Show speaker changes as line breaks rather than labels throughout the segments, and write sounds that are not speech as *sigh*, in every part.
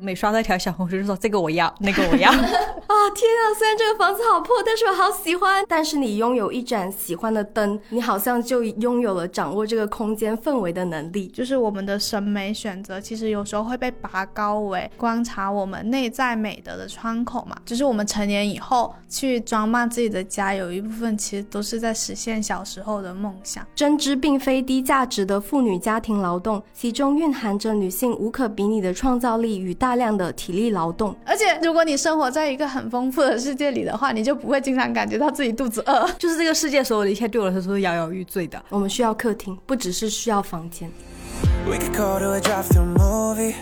每刷到一条小红书就说这个我要，*laughs* 那个我要。
啊 *laughs* 天啊！虽然这个房子好破，但是我好喜欢。但是你拥有一盏喜欢的灯，你好像就拥有了掌握这个空间氛围的能力。
就是我们的审美选择，其实有时候会被拔高为观察我们内在美德的窗口嘛。就是我们成年以后去装扮自己的家，有一部分其实都是在实现小时候的梦想。
针织并非低价值的妇女家庭劳动，其中蕴含着女性无可比拟的创造力与大量的体力劳动。
而且，如果你生活在一个很丰富的世界里的话，你就不会经常感觉到自己肚子饿。
就是这个世界所有的一切对我来说都是摇摇欲坠的。
我们需要客厅，不只是需要房间。
We could go to a drive-through movie.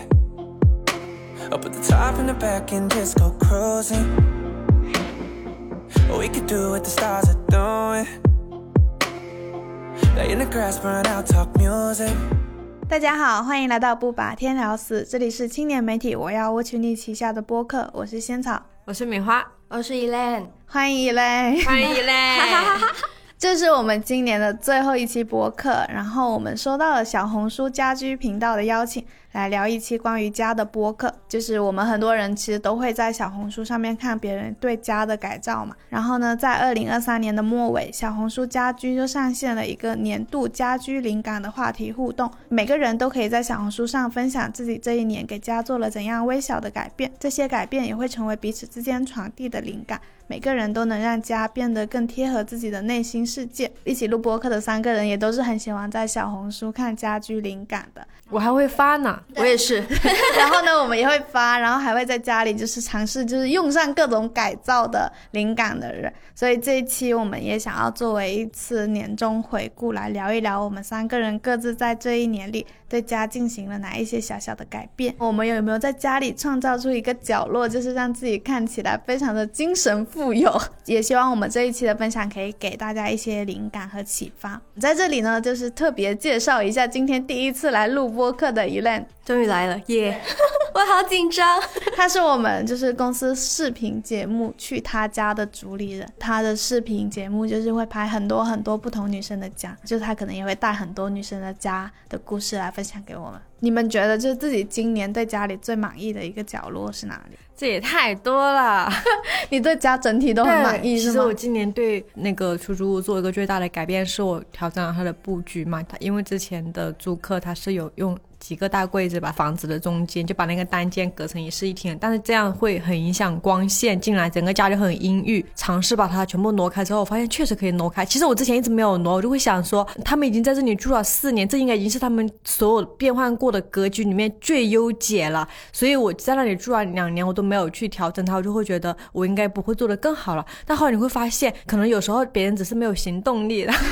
Up at the top and the back and just go cruising. We could do what the stars are doing. Lay in the grass, burn out, talk music.
大家好，欢迎来到不把天聊死，这里是青年媒体我要我群里旗下的播客，我是仙草，
我是米花，
我是 Elaine，
欢迎嘞。
欢迎嘞！*laughs*
这是我们今年的最后一期播客，然后我们收到了小红书家居频道的邀请，来聊一期关于家的播客。就是我们很多人其实都会在小红书上面看别人对家的改造嘛。然后呢，在二零二三年的末尾，小红书家居就上线了一个年度家居灵感的话题互动，每个人都可以在小红书上分享自己这一年给家做了怎样微小的改变，这些改变也会成为彼此之间传递的灵感。每个人都能让家变得更贴合自己的内心世界。一起录播客的三个人也都是很喜欢在小红书看家居灵感的。
我还会发呢。
我也是。*laughs*
然后呢，我们也会发，然后还会在家里就是尝试，就是用上各种改造的灵感的人。所以这一期我们也想要作为一次年终回顾，来聊一聊我们三个人各自在这一年里对家进行了哪一些小小的改变。我们有没有在家里创造出一个角落，就是让自己看起来非常的精神富有？也希望我们这一期的分享可以给大家一些灵感和启发。在这里呢，就是特别介绍一下今天第一次来录播客的 Elaine。
终于来了，*laughs* 耶、*laughs* 我好紧张。*laughs*
他是我们就是公司视频节目去他家的主理人，他的视频节目就是会拍很多很多不同女生的家，就是他可能也会带很多女生的家的故事来分享给我们。你们觉得就是自己今年对家里最满意的一个角落是哪里？
这也太多了。
你对家整体都很满意是吗
其实我？今年对那个出租屋做一个最大的改变，是我调整了它的布局嘛。它因为之前的租客他是有用几个大柜子把房子的中间就把那个单间隔成一室一厅，但是这样会很影响光线进来，整个家就很阴郁。尝试把它全部挪开之后，我发现确实可以挪开。其实我之前一直没有挪，我就会想说，他们已经在这里住了四年，这应该已经是他们所有变换过的格局里面最优解了。所以我在那里住了两年，我都没有去调整它，我就会觉得我应该不会做得更好了。但后来你会发现，可能有时候别人只是没有行动力，然后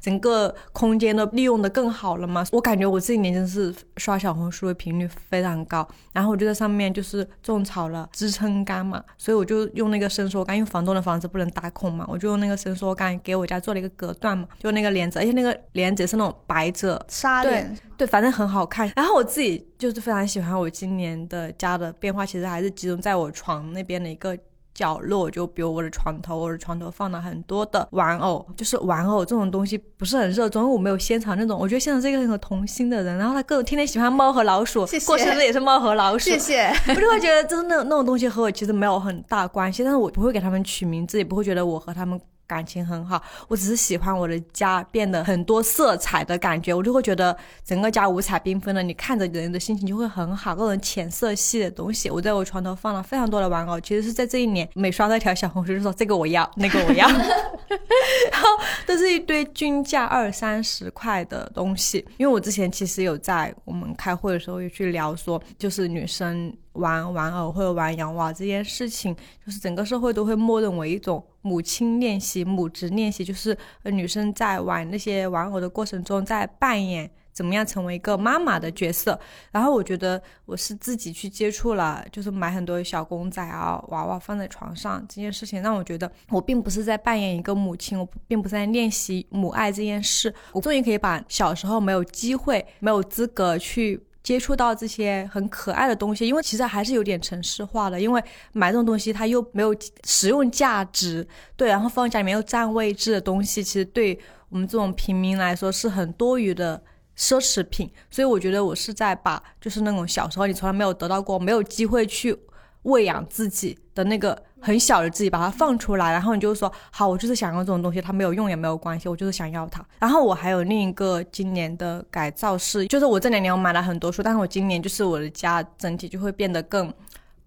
整个空间都利用的更好了嘛。我感觉我这一年真的是刷小红书的频率非常高，然后我就在上面就是种草了支撑杆嘛，所以我就用那个伸缩杆，因为房东的房子不能打孔嘛，我就用那个伸缩杆给我家做了一个隔断嘛，就那个帘子，而且那个帘子是那种白褶
纱帘
对，反正很好看。然后我自己就是非常喜欢我今年的家的变化，其实还是集中在我床那边的一个。角落就比如我的床头，我的床头放了很多的玩偶，就是玩偶这种东西不是很热衷，因为我没有仙草那种。我觉得仙草是一个很有童心的人，然后他各种天天喜欢猫和老鼠，
谢谢
过生日也是猫和老鼠，
谢谢。
我就会觉得，就是那那种东西和我其实没有很大关系，但是我不会给他们取名字，也不会觉得我和他们感情很好，我只是喜欢我的家变得很多色彩的感觉，我就会觉得整个家五彩缤纷的，你看着人的心情就会很好。各种浅色系的东西，我在我床头放了非常多的玩偶，其实是在这一年每刷到一条小红书就说这个我要，那个我要，*laughs* 然后都是一堆均价二三十块的东西。因为我之前其实有在我们开会的时候有去聊说，就是女生玩玩偶或者玩洋娃娃这件事情，就是整个社会都会默认为一种母亲练习、母职练习，就是女生在玩那些玩偶的过程中，在扮演怎么样成为一个妈妈的角色。然后我觉得我是自己去接触了，就是买很多小公仔啊、娃娃放在床上这件事情，让我觉得我并不是在扮演一个母亲，我并不是在练习母爱这件事。我终于可以把小时候没有机会、没有资格去。接触到这些很可爱的东西，因为其实还是有点城市化的，因为买这种东西它又没有实用价值，对，然后放家里面又占位置的东西，其实对我们这种平民来说是很多余的奢侈品，所以我觉得我是在把就是那种小时候你从来没有得到过、没有机会去喂养自己的那个很小的自己，把它放出来，然后你就说好，我就是想要这种东西，它没有用也没有关系，我就是想要它。然后我还有另一个今年的改造是，就是我这两年我买了很多书，但是我今年就是我的家整体就会变得更。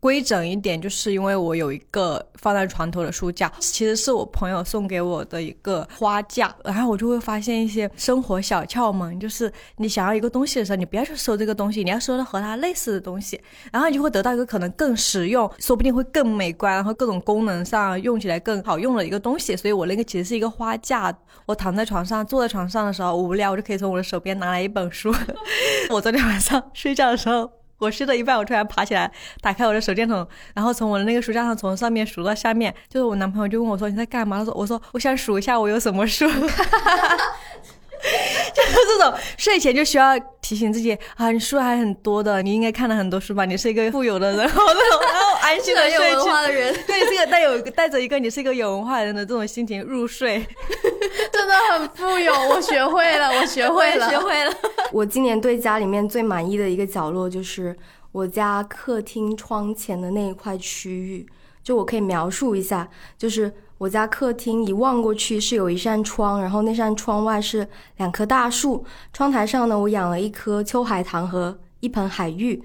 规整一点，就是因为我有一个放在床头的书架，其实是我朋友送给我的一个花架，然后我就会发现一些生活小窍门，就是你想要一个东西的时候，你不要去搜这个东西，你要搜到和它类似的东西，然后你就会得到一个可能更实用，说不定会更美观，然后各种功能上用起来更好用的一个东西。所以我那个其实是一个花架，我躺在床上，坐在床上的时候无聊，我就可以从我的手边拿来一本书。*laughs* 我昨天晚上睡觉的时候。我睡到一半，我突然爬起来，打开我的手电筒，然后从我的那个书架上从上面数到下面。就是我男朋友就问我说：“你在干嘛？”他说：“我说我想数一下我有什么书。*laughs* ” *laughs* 就是这种睡前就需要提醒自己啊，你书还很多的，你应该看了很多书吧？你是一个富有的人，然后然后安心的有
文化。*laughs* 的人，
对这个 *laughs* 带有带着一个你是一个有文化人的这种心情入睡，
真的很富有。我学会了，我学会了，
学会了。我今年对家里面最满意的一个角落就是我家客厅窗前的那一块区域，就我可以描述一下，就是。我家客厅一望过去是有一扇窗，然后那扇窗外是两棵大树，窗台上呢我养了一棵秋海棠和一盆海芋。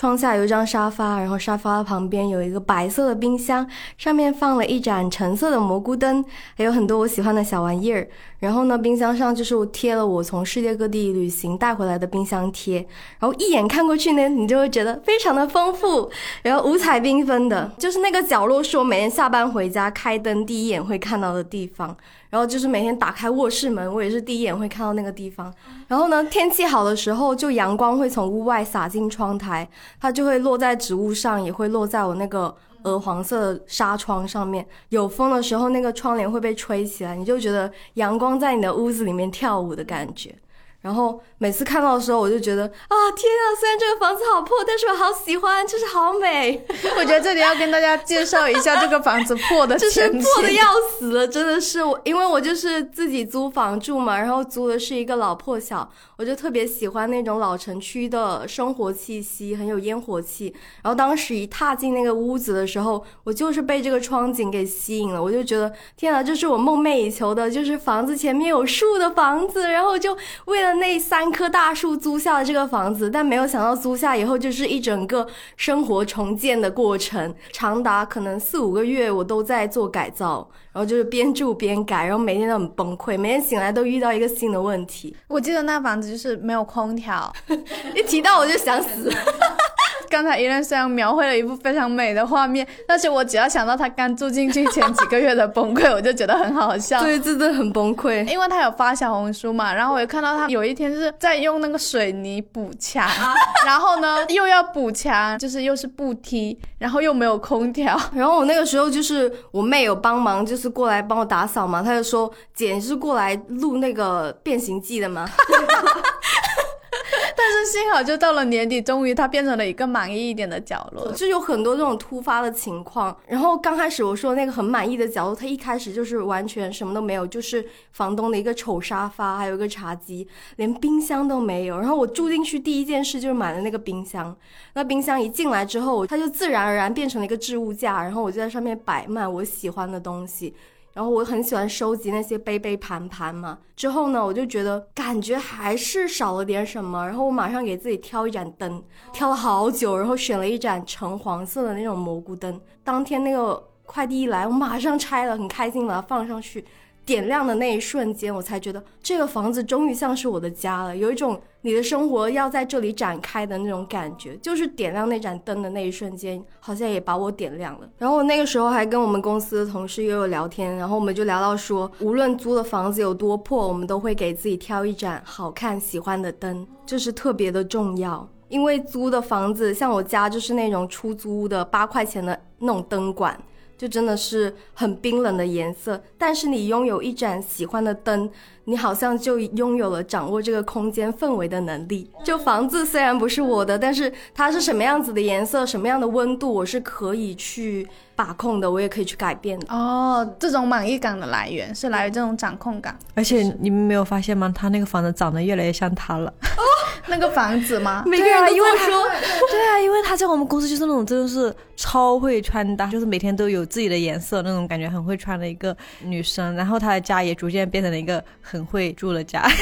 窗下有一张沙发，然后沙发旁边有一个白色的冰箱，上面放了一盏橙色的蘑菇灯，还有很多我喜欢的小玩意儿。然后呢，冰箱上就是我贴了我从世界各地旅行带回来的冰箱贴，然后一眼看过去呢，你就会觉得非常的丰富，然后五彩缤纷的，就是那个角落是我每天下班回家开灯第一眼会看到的地方。然后就是每天打开卧室门，我也是第一眼会看到那个地方。然后呢，天气好的时候，就阳光会从屋外洒进窗台，它就会落在植物上，也会落在我那个鹅黄色的纱窗上面。有风的时候，那个窗帘会被吹起来，你就觉得阳光在你的屋子里面跳舞的感觉。然后每次看到的时候，我就觉得啊，天啊！虽然这个房子好破，但是我好喜欢，就是好美。*laughs*
我觉得这里要跟大家介绍一下这个房子破的
就是破的要死了，真的是我，因为我就是自己租房住嘛，然后租的是一个老破小，我就特别喜欢那种老城区的生活气息，很有烟火气。然后当时一踏进那个屋子的时候，我就是被这个窗景给吸引了，我就觉得天啊，这是我梦寐以求的，就是房子前面有树的房子，然后就为了。那三棵大树租下了这个房子，但没有想到租下以后就是一整个生活重建的过程，长达可能四五个月，我都在做改造，然后就是边住边改，然后每天都很崩溃，每天醒来都遇到一个新的问题。
我记得那房子就是没有空调，*laughs*
一提到我就想死。
刚才依然虽然描绘了一幅非常美的画面，但是我只要想到他刚住进去前几个月的崩溃，我就觉得很好笑。
对，真的很崩溃。
因为他有发小红书嘛，然后我又看到他有一天就是在用那个水泥补墙，*laughs* 然后呢又要补墙，就是又是步梯，然后又没有空调。*laughs*
然后我那个时候就是我妹有帮忙，就是过来帮我打扫嘛，她就说姐是过来录那个变形记的吗？*laughs*
但是幸好，就到了年底，终于它变成了一个满意一点的角落。
就有很多这种突发的情况。然后刚开始我说那个很满意的角落，它一开始就是完全什么都没有，就是房东的一个丑沙发，还有一个茶几，连冰箱都没有。然后我住进去第一件事就是买了那个冰箱。那冰箱一进来之后，它就自然而然变成了一个置物架，然后我就在上面摆满我喜欢的东西。然后我很喜欢收集那些杯杯盘盘嘛。之后呢，我就觉得感觉还是少了点什么。然后我马上给自己挑一盏灯，挑了好久，然后选了一盏橙黄色的那种蘑菇灯。当天那个快递一来，我马上拆了，很开心把它放上去。点亮的那一瞬间，我才觉得这个房子终于像是我的家了，有一种你的生活要在这里展开的那种感觉。就是点亮那盏灯的那一瞬间，好像也把我点亮了。然后我那个时候还跟我们公司的同事又有聊天，然后我们就聊到说，无论租的房子有多破，我们都会给自己挑一盏好看、喜欢的灯，这是特别的重要。因为租的房子，像我家就是那种出租的八块钱的那种灯管。就真的是很冰冷的颜色。但是你拥有一盏喜欢的灯，你好像就拥有了掌握这个空间氛围的能力。就房子虽然不是我的，但是它是什么样子的颜色，什么样的温度，我是可以去把控的，我也可以去改变的。
哦，这种满意感的来源是来源这种掌控感。
而且你们没有发现吗？他那个房子长得越来越像他了。
哦 *laughs* 那个房子吗？*laughs*
每个人都
因为
这么说。*laughs*
对啊，因为他在我们公司就是那种真的是超会穿搭，就是每天都有自己的颜色那种感觉，很会穿的一个女生。然后她的家也逐渐变成了一个很会住了家。*laughs*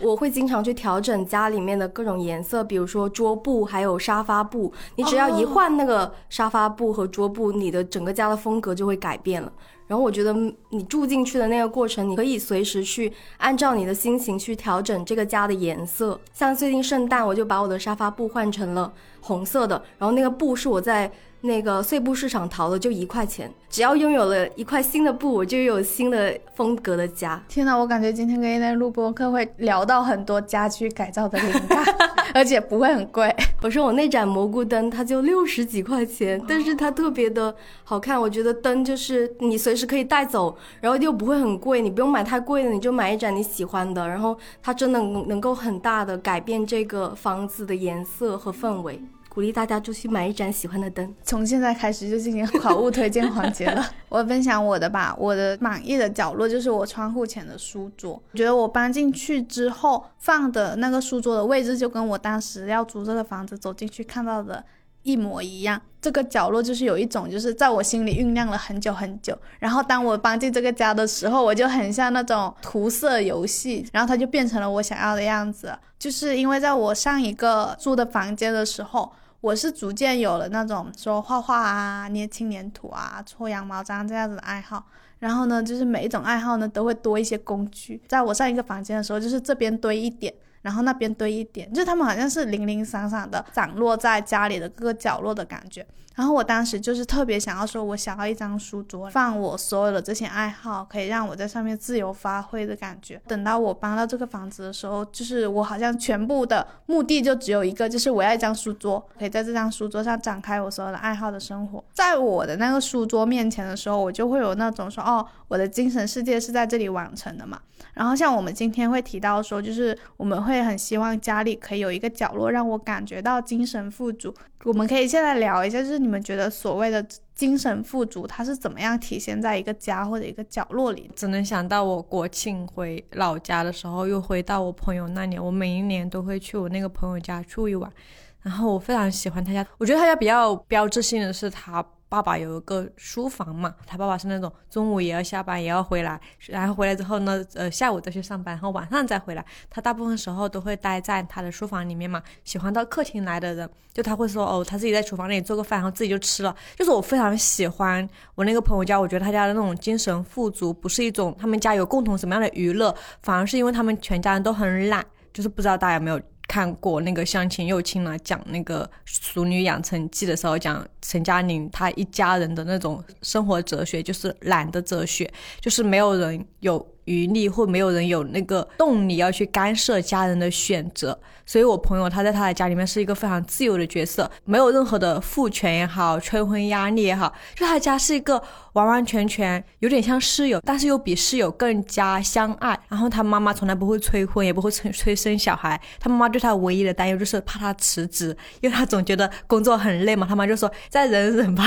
我会经常去调整家里面的各种颜色，比如说桌布还有沙发布。你只要一换那个沙发布和桌布，你的整个家的风格就会改变了。然后我觉得你住进去的那个过程，你可以随时去按照你的心情去调整这个家的颜色。像最近圣诞，我就把我的沙发布换成了红色的，然后那个布是我在那个碎布市场淘的，就一块钱。只要拥有了一块新的布，我就有新的风格的家。
天哪，我感觉今天跟 A 奈录播客会聊到很多家居改造的灵感，*laughs* 而且不会很贵。
我说我那盏蘑菇灯，它就六十几块钱，但是它特别的好看。我觉得灯就是你随时可以带走，然后又不会很贵，你不用买太贵的，你就买一盏你喜欢的，然后它真的能能够很大的改变这个房子的颜色和氛围。鼓励大家就去买一盏喜欢的灯。
从现在开始就进行好物推荐环节了。*laughs* 我分享我的吧，我的满意的角落就是我窗户前的书桌。我觉得我搬进去之后放的那个书桌的位置，就跟我当时要租这个房子走进去看到的一模一样。这个角落就是有一种，就是在我心里酝酿了很久很久。然后当我搬进这个家的时候，我就很像那种涂色游戏，然后它就变成了我想要的样子。就是因为在我上一个住的房间的时候。我是逐渐有了那种说画画啊、捏轻粘土啊、搓羊毛毡这样子的爱好，然后呢，就是每一种爱好呢都会多一些工具。在我上一个房间的时候，就是这边堆一点。然后那边堆一点，就他们好像是零零散散的散落在家里的各个角落的感觉。然后我当时就是特别想要说，我想要一张书桌，放我所有的这些爱好，可以让我在上面自由发挥的感觉。等到我搬到这个房子的时候，就是我好像全部的目的就只有一个，就是我要一张书桌，可以在这张书桌上展开我所有的爱好的生活。在我的那个书桌面前的时候，我就会有那种说，哦，我的精神世界是在这里完成的嘛。然后像我们今天会提到说，就是我们会很希望家里可以有一个角落，让我感觉到精神富足。我们可以现在聊一下，就是你们觉得所谓的精神富足，它是怎么样体现在一个家或者一个角落里？
只能想到我国庆回老家的时候，又回到我朋友那里。我每一年都会去我那个朋友家住一晚，然后我非常喜欢他家。我觉得他家比较标志性的是他。爸爸有一个书房嘛，他爸爸是那种中午也要下班也要回来，然后回来之后呢，呃下午再去上班，然后晚上再回来。他大部分时候都会待在他的书房里面嘛。喜欢到客厅来的人，就他会说哦，他自己在厨房里做个饭，然后自己就吃了。就是我非常喜欢我那个朋友家，我觉得他家的那种精神富足，不是一种他们家有共同什么样的娱乐，反而是因为他们全家人都很懒。就是不知道大家有没有。看过那个相亲又亲了，讲那个《熟女养成记》的时候，讲陈嘉玲她一家人的那种生活哲学，就是懒的哲学，就是没有人有余力，或没有人有那个动力要去干涉家人的选择。所以我朋友他在他的家里面是一个非常自由的角色，没有任何的父权也好，催婚压力也好，就他家是一个完完全全有点像室友，但是又比室友更加相爱。然后他妈妈从来不会催婚，也不会催催生小孩。他妈妈对他唯一的担忧就是怕他辞职，因为他总觉得工作很累嘛。他妈就说再忍忍吧，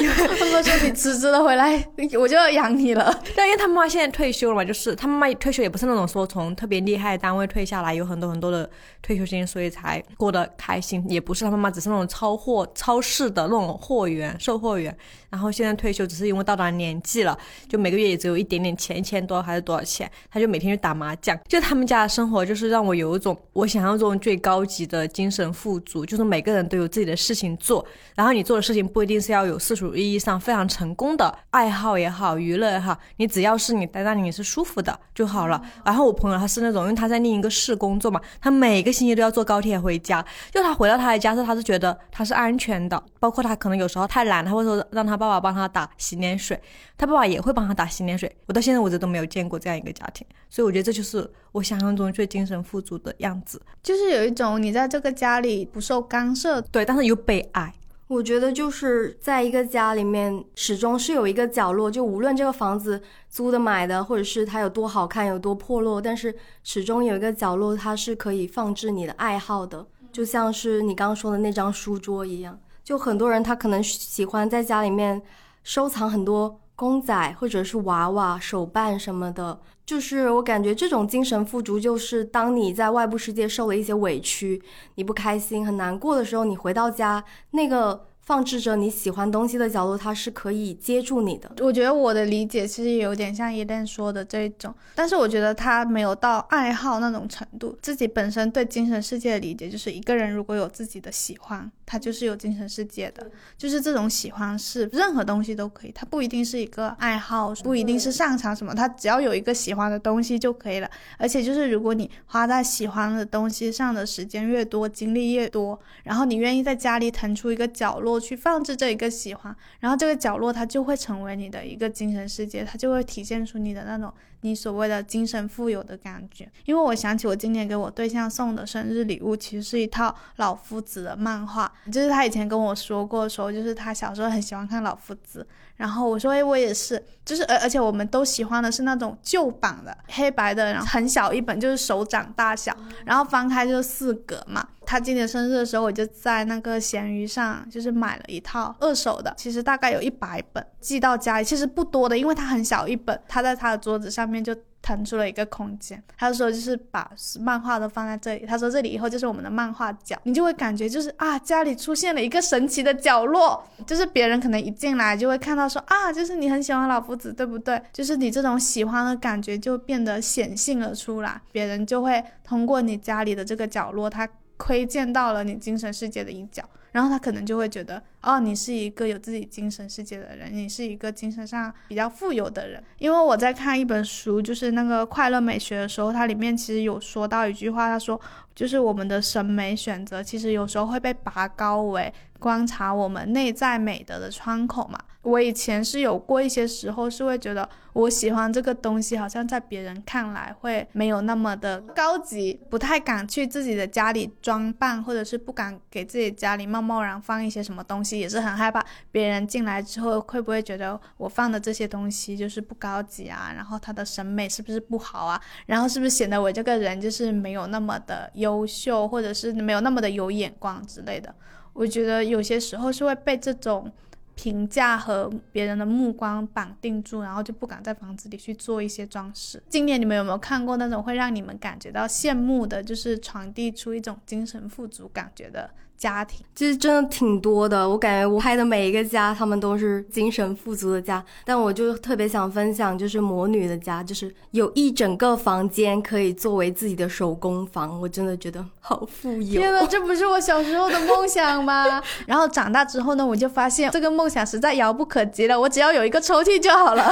因为他妈说你辞职了回来，我就要养你了。
但因为他妈妈现在退休了嘛，就是他妈妈退休也不是那种说从特别厉害的单位退下来，有很多很多的。退休金，所以才过得开心，也不是他妈妈只是那种超货超市的那种货源、售货员。然后现在退休，只是因为到达年纪了，就每个月也只有一点点钱，一千多还是多少钱，他就每天去打麻将。就他们家的生活，就是让我有一种我想象中最高级的精神富足，就是每个人都有自己的事情做，然后你做的事情不一定是要有世俗意义上非常成功的爱好也好，娱乐也好，你只要是你在那里你是舒服的就好了。然后我朋友他是那种，因为他在另一个市工作嘛，他每个星期都要坐高铁回家，就他回到他的家是他是觉得他是安全的，包括他可能有时候太懒，他会说让他。爸爸帮他打洗脸水，他爸爸也会帮他打洗脸水。我到现在为止都没有见过这样一个家庭，所以我觉得这就是我想象中最精神富足的样子，
就是有一种你在这个家里不受干涉，
对，但是又被爱。
我觉得就是在一个家里面，始终是有一个角落，就无论这个房子租的、买的，或者是它有多好看、有多破落，但是始终有一个角落，它是可以放置你的爱好的，就像是你刚刚说的那张书桌一样。就很多人他可能喜欢在家里面收藏很多公仔或者是娃娃、手办什么的。就是我感觉这种精神富足，就是当你在外部世界受了一些委屈，你不开心、很难过的时候，你回到家那个。放置着你喜欢东西的角落，它是可以接住你的。
我觉得我的理解其实有点像伊莲说的这种，但是我觉得他没有到爱好那种程度。自己本身对精神世界的理解，就是一个人如果有自己的喜欢，他就是有精神世界的。就是这种喜欢是任何东西都可以，它不一定是一个爱好，不一定是擅长什么，他只要有一个喜欢的东西就可以了。而且就是如果你花在喜欢的东西上的时间越多，精力越多，然后你愿意在家里腾出一个角落。去放置这一个喜欢，然后这个角落它就会成为你的一个精神世界，它就会体现出你的那种你所谓的精神富有的感觉。因为我想起我今年给我对象送的生日礼物，其实是一套老夫子的漫画，就是他以前跟我说过，说就是他小时候很喜欢看老夫子。然后我说，哎，我也是，就是而而且我们都喜欢的是那种旧版的黑白的，然后很小一本，就是手掌大小，然后翻开就是四格嘛。他今年生日的时候，我就在那个闲鱼上就是买了一套二手的，其实大概有一百本寄到家里，其实不多的，因为它很小一本，他在他的桌子上面就。腾出了一个空间，他说就是把漫画都放在这里。他说这里以后就是我们的漫画角，你就会感觉就是啊，家里出现了一个神奇的角落，就是别人可能一进来就会看到说啊，就是你很喜欢老夫子，对不对？就是你这种喜欢的感觉就变得显性了出来，别人就会通过你家里的这个角落，他窥见到了你精神世界的一角。然后他可能就会觉得，哦，你是一个有自己精神世界的人，你是一个精神上比较富有的人。因为我在看一本书，就是那个快乐美学的时候，它里面其实有说到一句话，他说，就是我们的审美选择其实有时候会被拔高为观察我们内在美德的窗口嘛。我以前是有过一些时候是会觉得我喜欢这个东西，好像在别人看来会没有那么的高级，不太敢去自己的家里装扮，或者是不敢给自己家里贸贸然放一些什么东西，也是很害怕别人进来之后会不会觉得我放的这些东西就是不高级啊，然后他的审美是不是不好啊，然后是不是显得我这个人就是没有那么的优秀，或者是没有那么的有眼光之类的。我觉得有些时候是会被这种。评价和别人的目光绑定住，然后就不敢在房子里去做一些装饰。今年你们有没有看过那种会让你们感觉到羡慕的，就是传递出一种精神富足感觉的？家庭
其实真的挺多的，我感觉我拍的每一个家，他们都是精神富足的家。但我就特别想分享，就是魔女的家，就是有一整个房间可以作为自己的手工房，我真的觉得好富有。
天呐，这不是我小时候的梦想吗？然 *laughs* 后长大之后呢，我就发现这个梦想实在遥不可及了。我只要有一个抽屉就好了。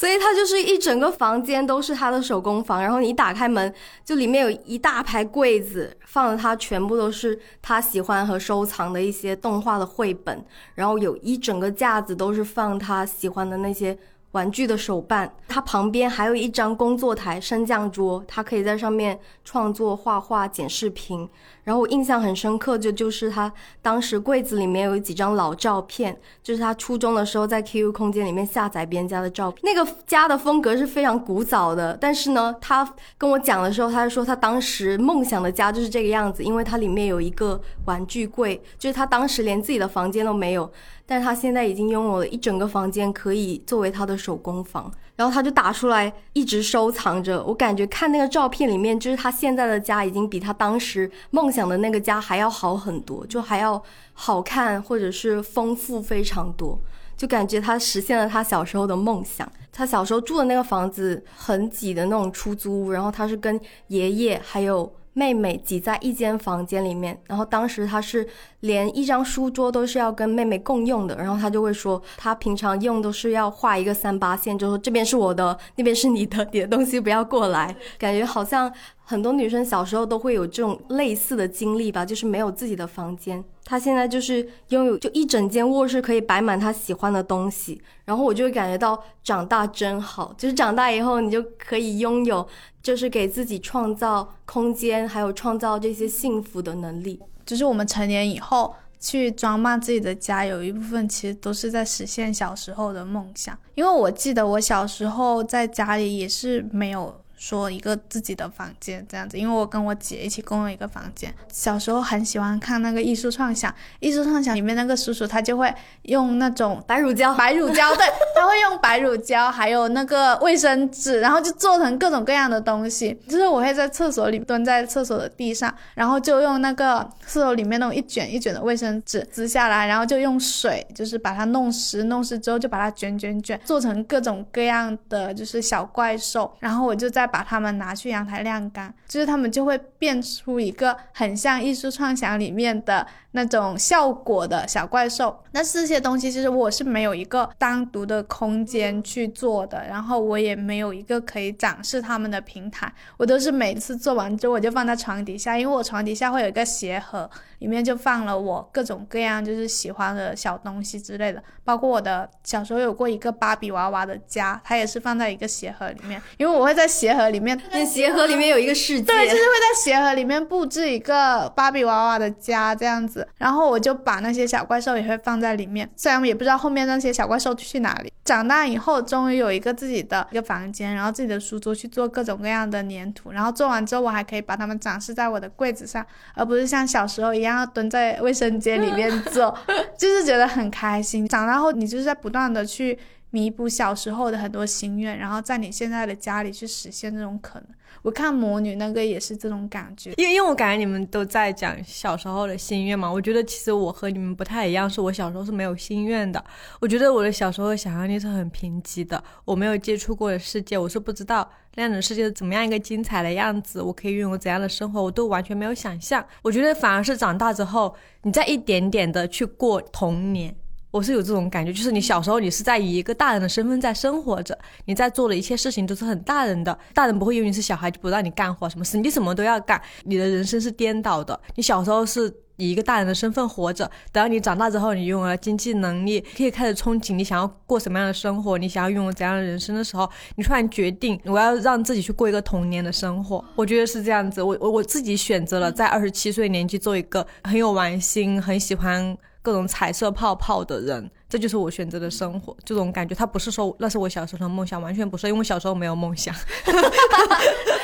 所以它就是一整个房间都是他的手工房，然后你打开门，就里面有一大排柜子，放的他全部都是他喜欢和收藏的一些动画的绘本，然后有一整个架子都是放他喜欢的那些玩具的手办，他旁边还有一张工作台升降桌，他可以在上面创作画画、剪视频。然后我印象很深刻，就就是他当时柜子里面有几张老照片，就是他初中的时候在 QQ 空间里面下载别人家的照片。那个家的风格是非常古早的，但是呢，他跟我讲的时候，他就说他当时梦想的家就是这个样子，因为它里面有一个玩具柜，就是他当时连自己的房间都没有，但是他现在已经拥有了一整个房间，可以作为他的手工房。然后他就打出来，一直收藏着。我感觉看那个照片里面，就是他现在的家已经比他当时梦想的那个家还要好很多，就还要好看或者是丰富非常多。就感觉他实现了他小时候的梦想。他小时候住的那个房子很挤的那种出租屋，然后他是跟爷爷还有。妹妹挤在一间房间里面，然后当时她是连一张书桌都是要跟妹妹共用的，然后她就会说，她平常用都是要画一个三八线，就说这边是我的，那边是你的，你的东西不要过来，感觉好像。很多女生小时候都会有这种类似的经历吧，就是没有自己的房间。他现在就是拥有就一整间卧室，可以摆满他喜欢的东西。然后我就会感觉到长大真好，就是长大以后你就可以拥有，就是给自己创造空间，还有创造这些幸福的能力。
就是我们成年以后去装扮自己的家，有一部分其实都是在实现小时候的梦想。因为我记得我小时候在家里也是没有。说一个自己的房间这样子，因为我跟我姐一起共用一个房间。小时候很喜欢看那个艺术创想，艺术创想里面那个叔叔他就会用那种
白乳胶，
白乳胶，对，他会用白乳胶，还有那个卫生纸，然后就做成各种各样的东西。就是我会在厕所里蹲在厕所的地上，然后就用那个厕所里面那种一卷一卷的卫生纸撕下来，然后就用水就是把它弄湿，弄湿之后就把它卷卷卷，做成各种各样的就是小怪兽，然后我就在。把它们拿去阳台晾干，就是它们就会变出一个很像艺术创想里面的。那种效果的小怪兽，那这些东西其实我是没有一个单独的空间去做的，然后我也没有一个可以展示它们的平台，我都是每次做完之后我就放在床底下，因为我床底下会有一个鞋盒，里面就放了我各种各样就是喜欢的小东西之类的，包括我的小时候有过一个芭比娃娃的家，它也是放在一个鞋盒里面，因为我会在鞋盒里面，
那鞋盒里面有一个世界，
对，就是会在鞋盒里面布置一个芭比娃娃的家这样子。然后我就把那些小怪兽也会放在里面，虽然我也不知道后面那些小怪兽去哪里。长大以后，终于有一个自己的一个房间，然后自己的书桌去做各种各样的粘土，然后做完之后，我还可以把它们展示在我的柜子上，而不是像小时候一样蹲在卫生间里面做，就是觉得很开心。长大后，你就是在不断的去弥补小时候的很多心愿，然后在你现在的家里去实现这种可能。我看魔女那个也是这种感觉，
因为因为我感觉你们都在讲小时候的心愿嘛，我觉得其实我和你们不太一样，是我小时候是没有心愿的。我觉得我的小时候想象力是很贫瘠的，我没有接触过的世界，我是不知道那样的世界是怎么样一个精彩的样子，我可以拥有怎样的生活，我都完全没有想象。我觉得反而是长大之后，你在一点点的去过童年。我是有这种感觉，就是你小时候你是在以一个大人的身份在生活着，你在做的一切事情都是很大人的，大人不会因为你是小孩就不让你干活什么事，你什么都要干，你的人生是颠倒的。你小时候是以一个大人的身份活着，等到你长大之后，你拥有了经济能力，可以开始憧憬你想要过什么样的生活，你想要拥有怎样的人生的时候，你突然决定我要让自己去过一个童年的生活。我觉得是这样子，我我我自己选择了在二十七岁年纪做一个很有玩心、很喜欢。各种彩色泡泡的人，这就是我选择的生活。这种感觉，他不是说那是我小时候的梦想，完全不是，因为我小时候没有梦想。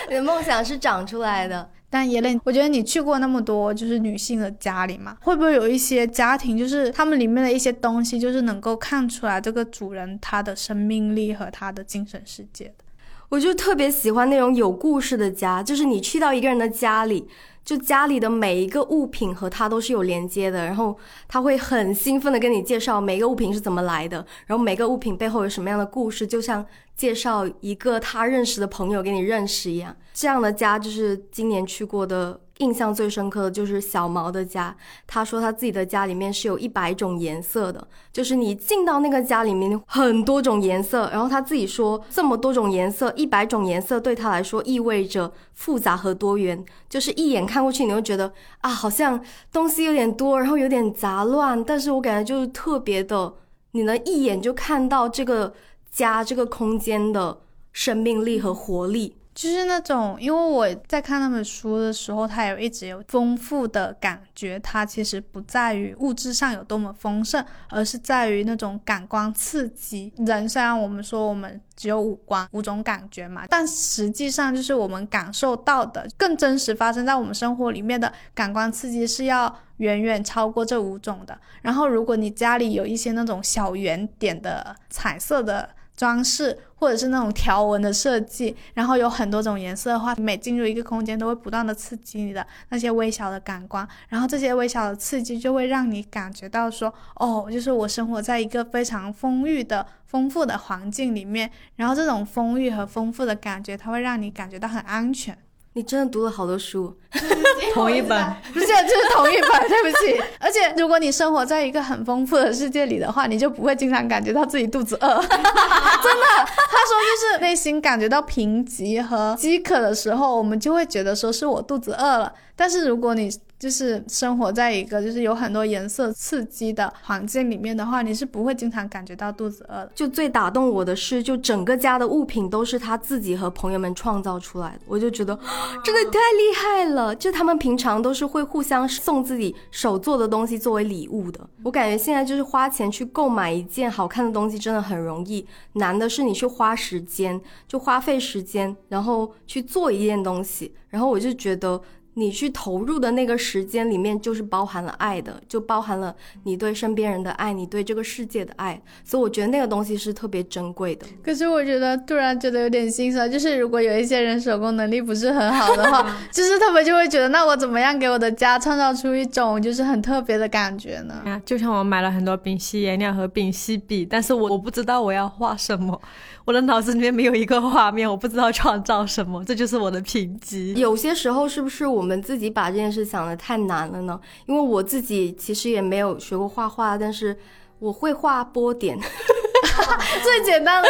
你 *laughs* 的梦想是长出来的。
但叶磊，我觉得你去过那么多就是女性的家里嘛，会不会有一些家庭，就是他们里面的一些东西，就是能够看出来这个主人他的生命力和他的精神世界的？
我就特别喜欢那种有故事的家，就是你去到一个人的家里。就家里的每一个物品和他都是有连接的，然后他会很兴奋的跟你介绍每个物品是怎么来的，然后每个物品背后有什么样的故事，就像介绍一个他认识的朋友给你认识一样。这样的家就是今年去过的。印象最深刻的就是小毛的家。他说他自己的家里面是有一百种颜色的，就是你进到那个家里面很多种颜色。然后他自己说，这么多种颜色，一百种颜色对他来说意味着复杂和多元。就是一眼看过去，你会觉得啊，好像东西有点多，然后有点杂乱。但是我感觉就是特别的，你能一眼就看到这个家这个空间的生命力和活力。
就是那种，因为我在看那本书的时候，它有一直有丰富的感觉。它其实不在于物质上有多么丰盛，而是在于那种感官刺激。人虽然我们说我们只有五官、五种感觉嘛，但实际上就是我们感受到的更真实发生在我们生活里面的感官刺激是要远远超过这五种的。然后，如果你家里有一些那种小圆点的彩色的。装饰或者是那种条纹的设计，然后有很多种颜色的话，每进入一个空间都会不断的刺激你的那些微小的感官，然后这些微小的刺激就会让你感觉到说，哦，就是我生活在一个非常丰裕的、丰富的环境里面，然后这种丰裕和丰富的感觉，它会让你感觉到很安全。
你真的读了好多书，*laughs*
同一本。*laughs*
不是，就是同一本，*laughs* 对不起。而且，如果你生活在一个很丰富的世界里的话，你就不会经常感觉到自己肚子饿。真的，他说就是内心感觉到贫瘠和饥渴的时候，我们就会觉得说是我肚子饿了。但是如果你就是生活在一个就是有很多颜色刺激的环境里面的话，你是不会经常感觉到肚子饿的。
就最打动我的是，就整个家的物品都是他自己和朋友们创造出来的，我就觉得真的 *gasps* *gasps* 太厉害了。就他们平常都是会互相送自己手做的东西作为礼物的。我感觉现在就是花钱去购买一件好看的东西真的很容易，难的是你去花时间，就花费时间，然后去做一件东西。然后我就觉得。你去投入的那个时间里面，就是包含了爱的，就包含了你对身边人的爱，你对这个世界的爱，所以我觉得那个东西是特别珍贵的。
可是我觉得突然觉得有点心酸，就是如果有一些人手工能力不是很好的话，*laughs* 就是他们就会觉得，那我怎么样给我的家创造出一种就是很特别的感觉呢？
就像我买了很多丙烯颜料和丙烯笔，但是我我不知道我要画什么。我的脑子里面没有一个画面，我不知道创造什么，这就是我的贫瘠。
有些时候是不是我们自己把这件事想的太难了呢？因为我自己其实也没有学过画画，但是我会画波点。*laughs*
最简单的，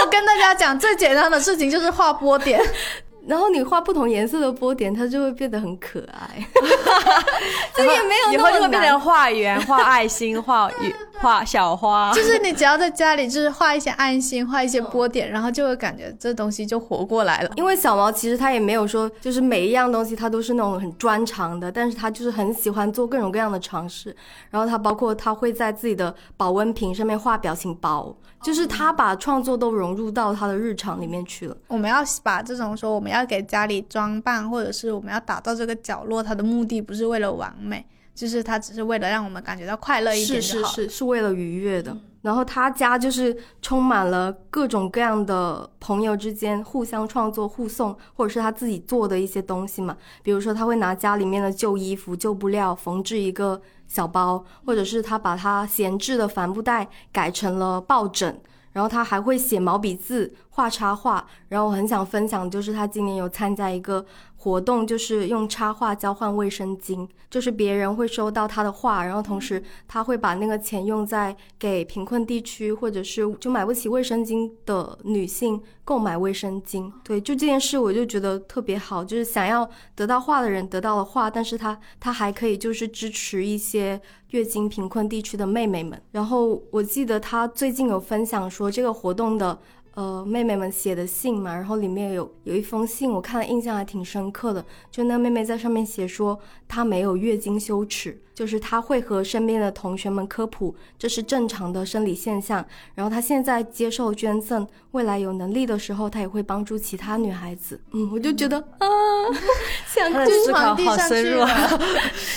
我跟大家讲，最简单的事情就是画波点。
然后你画不同颜色的波点，它就会变得很可爱。*laughs* 这也没有
以后就会变成画圆、画爱心、画雨、*laughs* 画小花。
就是你只要在家里，就是画一些爱心，画一些波点，然后就会感觉这东西就活过来了。
因为小毛其实他也没有说，就是每一样东西他都是那种很专长的，但是他就是很喜欢做各种各样的尝试。然后他包括他会在自己的保温瓶上面画表情包。就是他把创作都融入到他的日常里面去了。
我们要把这种说我们要给家里装扮，或者是我们要打造这个角落，它的目的不是为了完美，就是他只是为了让我们感觉到快乐一点
是是是，是为了愉悦的。然后他家就是充满了各种各样的朋友之间互相创作、互送，或者是他自己做的一些东西嘛。比如说他会拿家里面的旧衣服、旧布料缝制一个。小包，或者是他把他闲置的帆布袋改成了抱枕，然后他还会写毛笔字、画插画。然后我很想分享，就是他今年有参加一个。活动就是用插画交换卫生巾，就是别人会收到他的画，然后同时他会把那个钱用在给贫困地区或者是就买不起卫生巾的女性购买卫生巾。对，就这件事我就觉得特别好，就是想要得到画的人得到了画，但是他他还可以就是支持一些月经贫困地区的妹妹们。然后我记得他最近有分享说这个活动的。呃，妹妹们写的信嘛，然后里面有有一封信，我看了印象还挺深刻的。就那妹妹在上面写说，她没有月经羞耻，就是他会和身边的同学们科普，这是正常的生理现象。然后他现在接受捐赠，未来有能力的时候，他也会帮助其他女孩子。嗯，我就觉得啊，*laughs* 想哭，
好深入，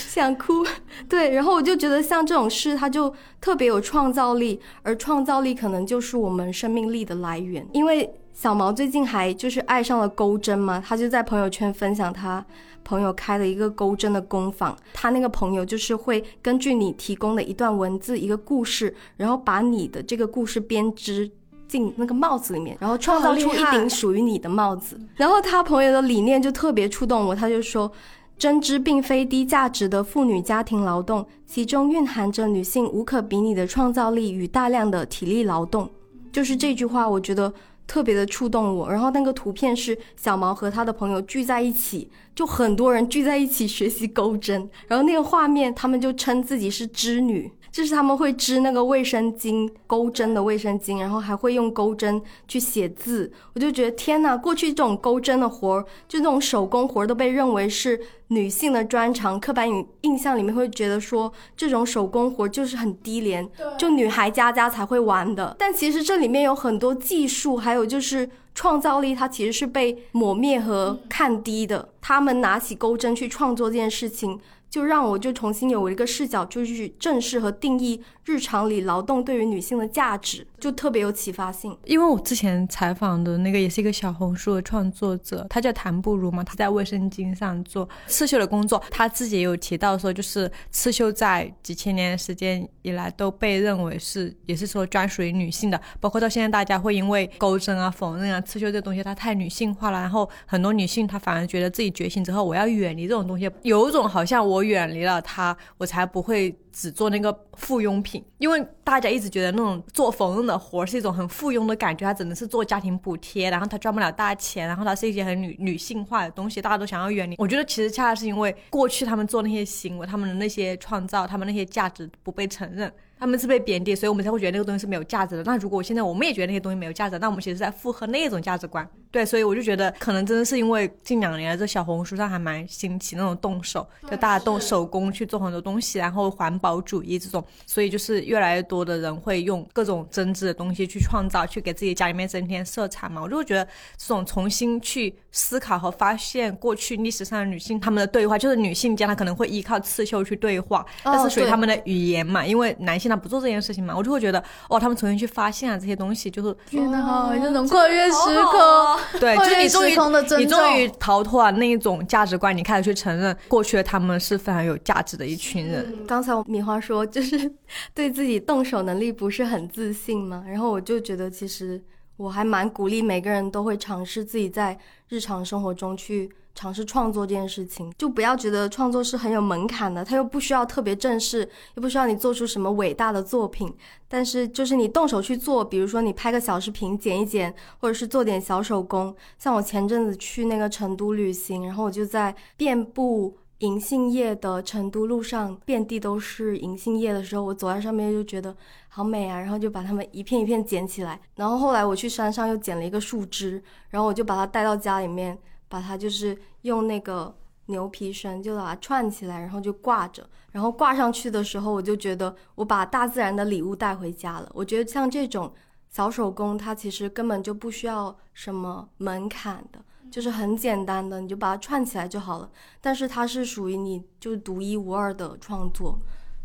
想哭。对，然后我就觉得像这种事，他就特别有创造力，而创造力可能就是我们生命力的来源。因为小毛最近还就是爱上了钩针嘛，他就在朋友圈分享他朋友开了一个钩针的工坊。他那个朋友就是会根据你提供的一段文字、一个故事，然后把你的这个故事编织进那个帽子里面，然后创造出一顶属于你的帽子。然后他朋友的理念就特别触动我，他就说：针织并非低价值的妇女家庭劳动，其中蕴含着女性无可比拟的创造力与大量的体力劳动。就是这句话，我觉得特别的触动我。然后那个图片是小毛和他的朋友聚在一起，就很多人聚在一起学习钩针。然后那个画面，他们就称自己是织女。就是他们会织那个卫生巾，钩针的卫生巾，然后还会用钩针去写字。我就觉得天呐，过去这种钩针的活儿，就那种手工活儿，都被认为是女性的专长。刻板印印象里面会觉得说，这种手工活就是很低廉，就女孩家家才会玩的。但其实这里面有很多技术，还有就是创造力，它其实是被抹灭和看低的。他们拿起钩针去创作这件事情。就让我就重新有一个视角，就去正视和定义日常里劳动对于女性的价值。就特别有启发性。
因为我之前采访的那个也是一个小红书的创作者，他叫谭不如嘛，他在卫生巾上做刺绣的工作，他自己也有提到说，就是刺绣在几千年时间以来都被认为是，也是说专属于女性的，包括到现在大家会因为钩针啊、缝纫啊、刺绣这东西它太女性化了，然后很多女性她反而觉得自己觉醒之后，我要远离这种东西，有一种好像我远离了它，我才不会。只做那个附庸品，因为大家一直觉得那种做缝纫的活是一种很附庸的感觉，它只能是做家庭补贴，然后它赚不了大钱，然后它是一些很女女性化的东西，大家都想要远离。我觉得其实恰恰是因为过去他们做那些行为，他们的那些创造，他们那些价值不被承认。他们是被贬低，所以我们才会觉得那个东西是没有价值的。那如果现在我们也觉得那些东西没有价值，那我们其实在附和那种价值观。对，所以我就觉得可能真的是因为近两年这小红书上还蛮兴起那种动手，就大家动手工去做很多东西，然后环保主义这种，所以就是越来越多的人会用各种针织的东西去创造，去给自己家里面增添色彩嘛。我就会觉得这种重新去思考和发现过去历史上的女性她们的对话，就是女性间她可能会依靠刺绣去对话，但是属于他们的语言嘛，因为男性。他不做这件事情嘛，我就会觉得哇，他们重新去发现啊这些东西，就是
天哪，那种跨越时空，
对，就是你终
于
你终于逃脱了那一种价值观，你开始去承认过去的他们是非常有价值的一群人。
刚才米花说就是 *laughs* 对自己动手能力不是很自信嘛，然后我就觉得其实我还蛮鼓励每个人都会尝试自己在日常生活中去。尝试创作这件事情，就不要觉得创作是很有门槛的，它又不需要特别正式，又不需要你做出什么伟大的作品。但是就是你动手去做，比如说你拍个小视频剪一剪，或者是做点小手工。像我前阵子去那个成都旅行，然后我就在遍布银杏叶的成都路上，遍地都是银杏叶的时候，我走在上面就觉得好美啊，然后就把它们一片一片捡起来。然后后来我去山上又捡了一个树枝，然后我就把它带到家里面。把它就是用那个牛皮绳就把它串起来，然后就挂着，然后挂上去的时候，我就觉得我把大自然的礼物带回家了。我觉得像这种小手工，它其实根本就不需要什么门槛的，就是很简单的，你就把它串起来就好了。但是它是属于你就独一无二的创作。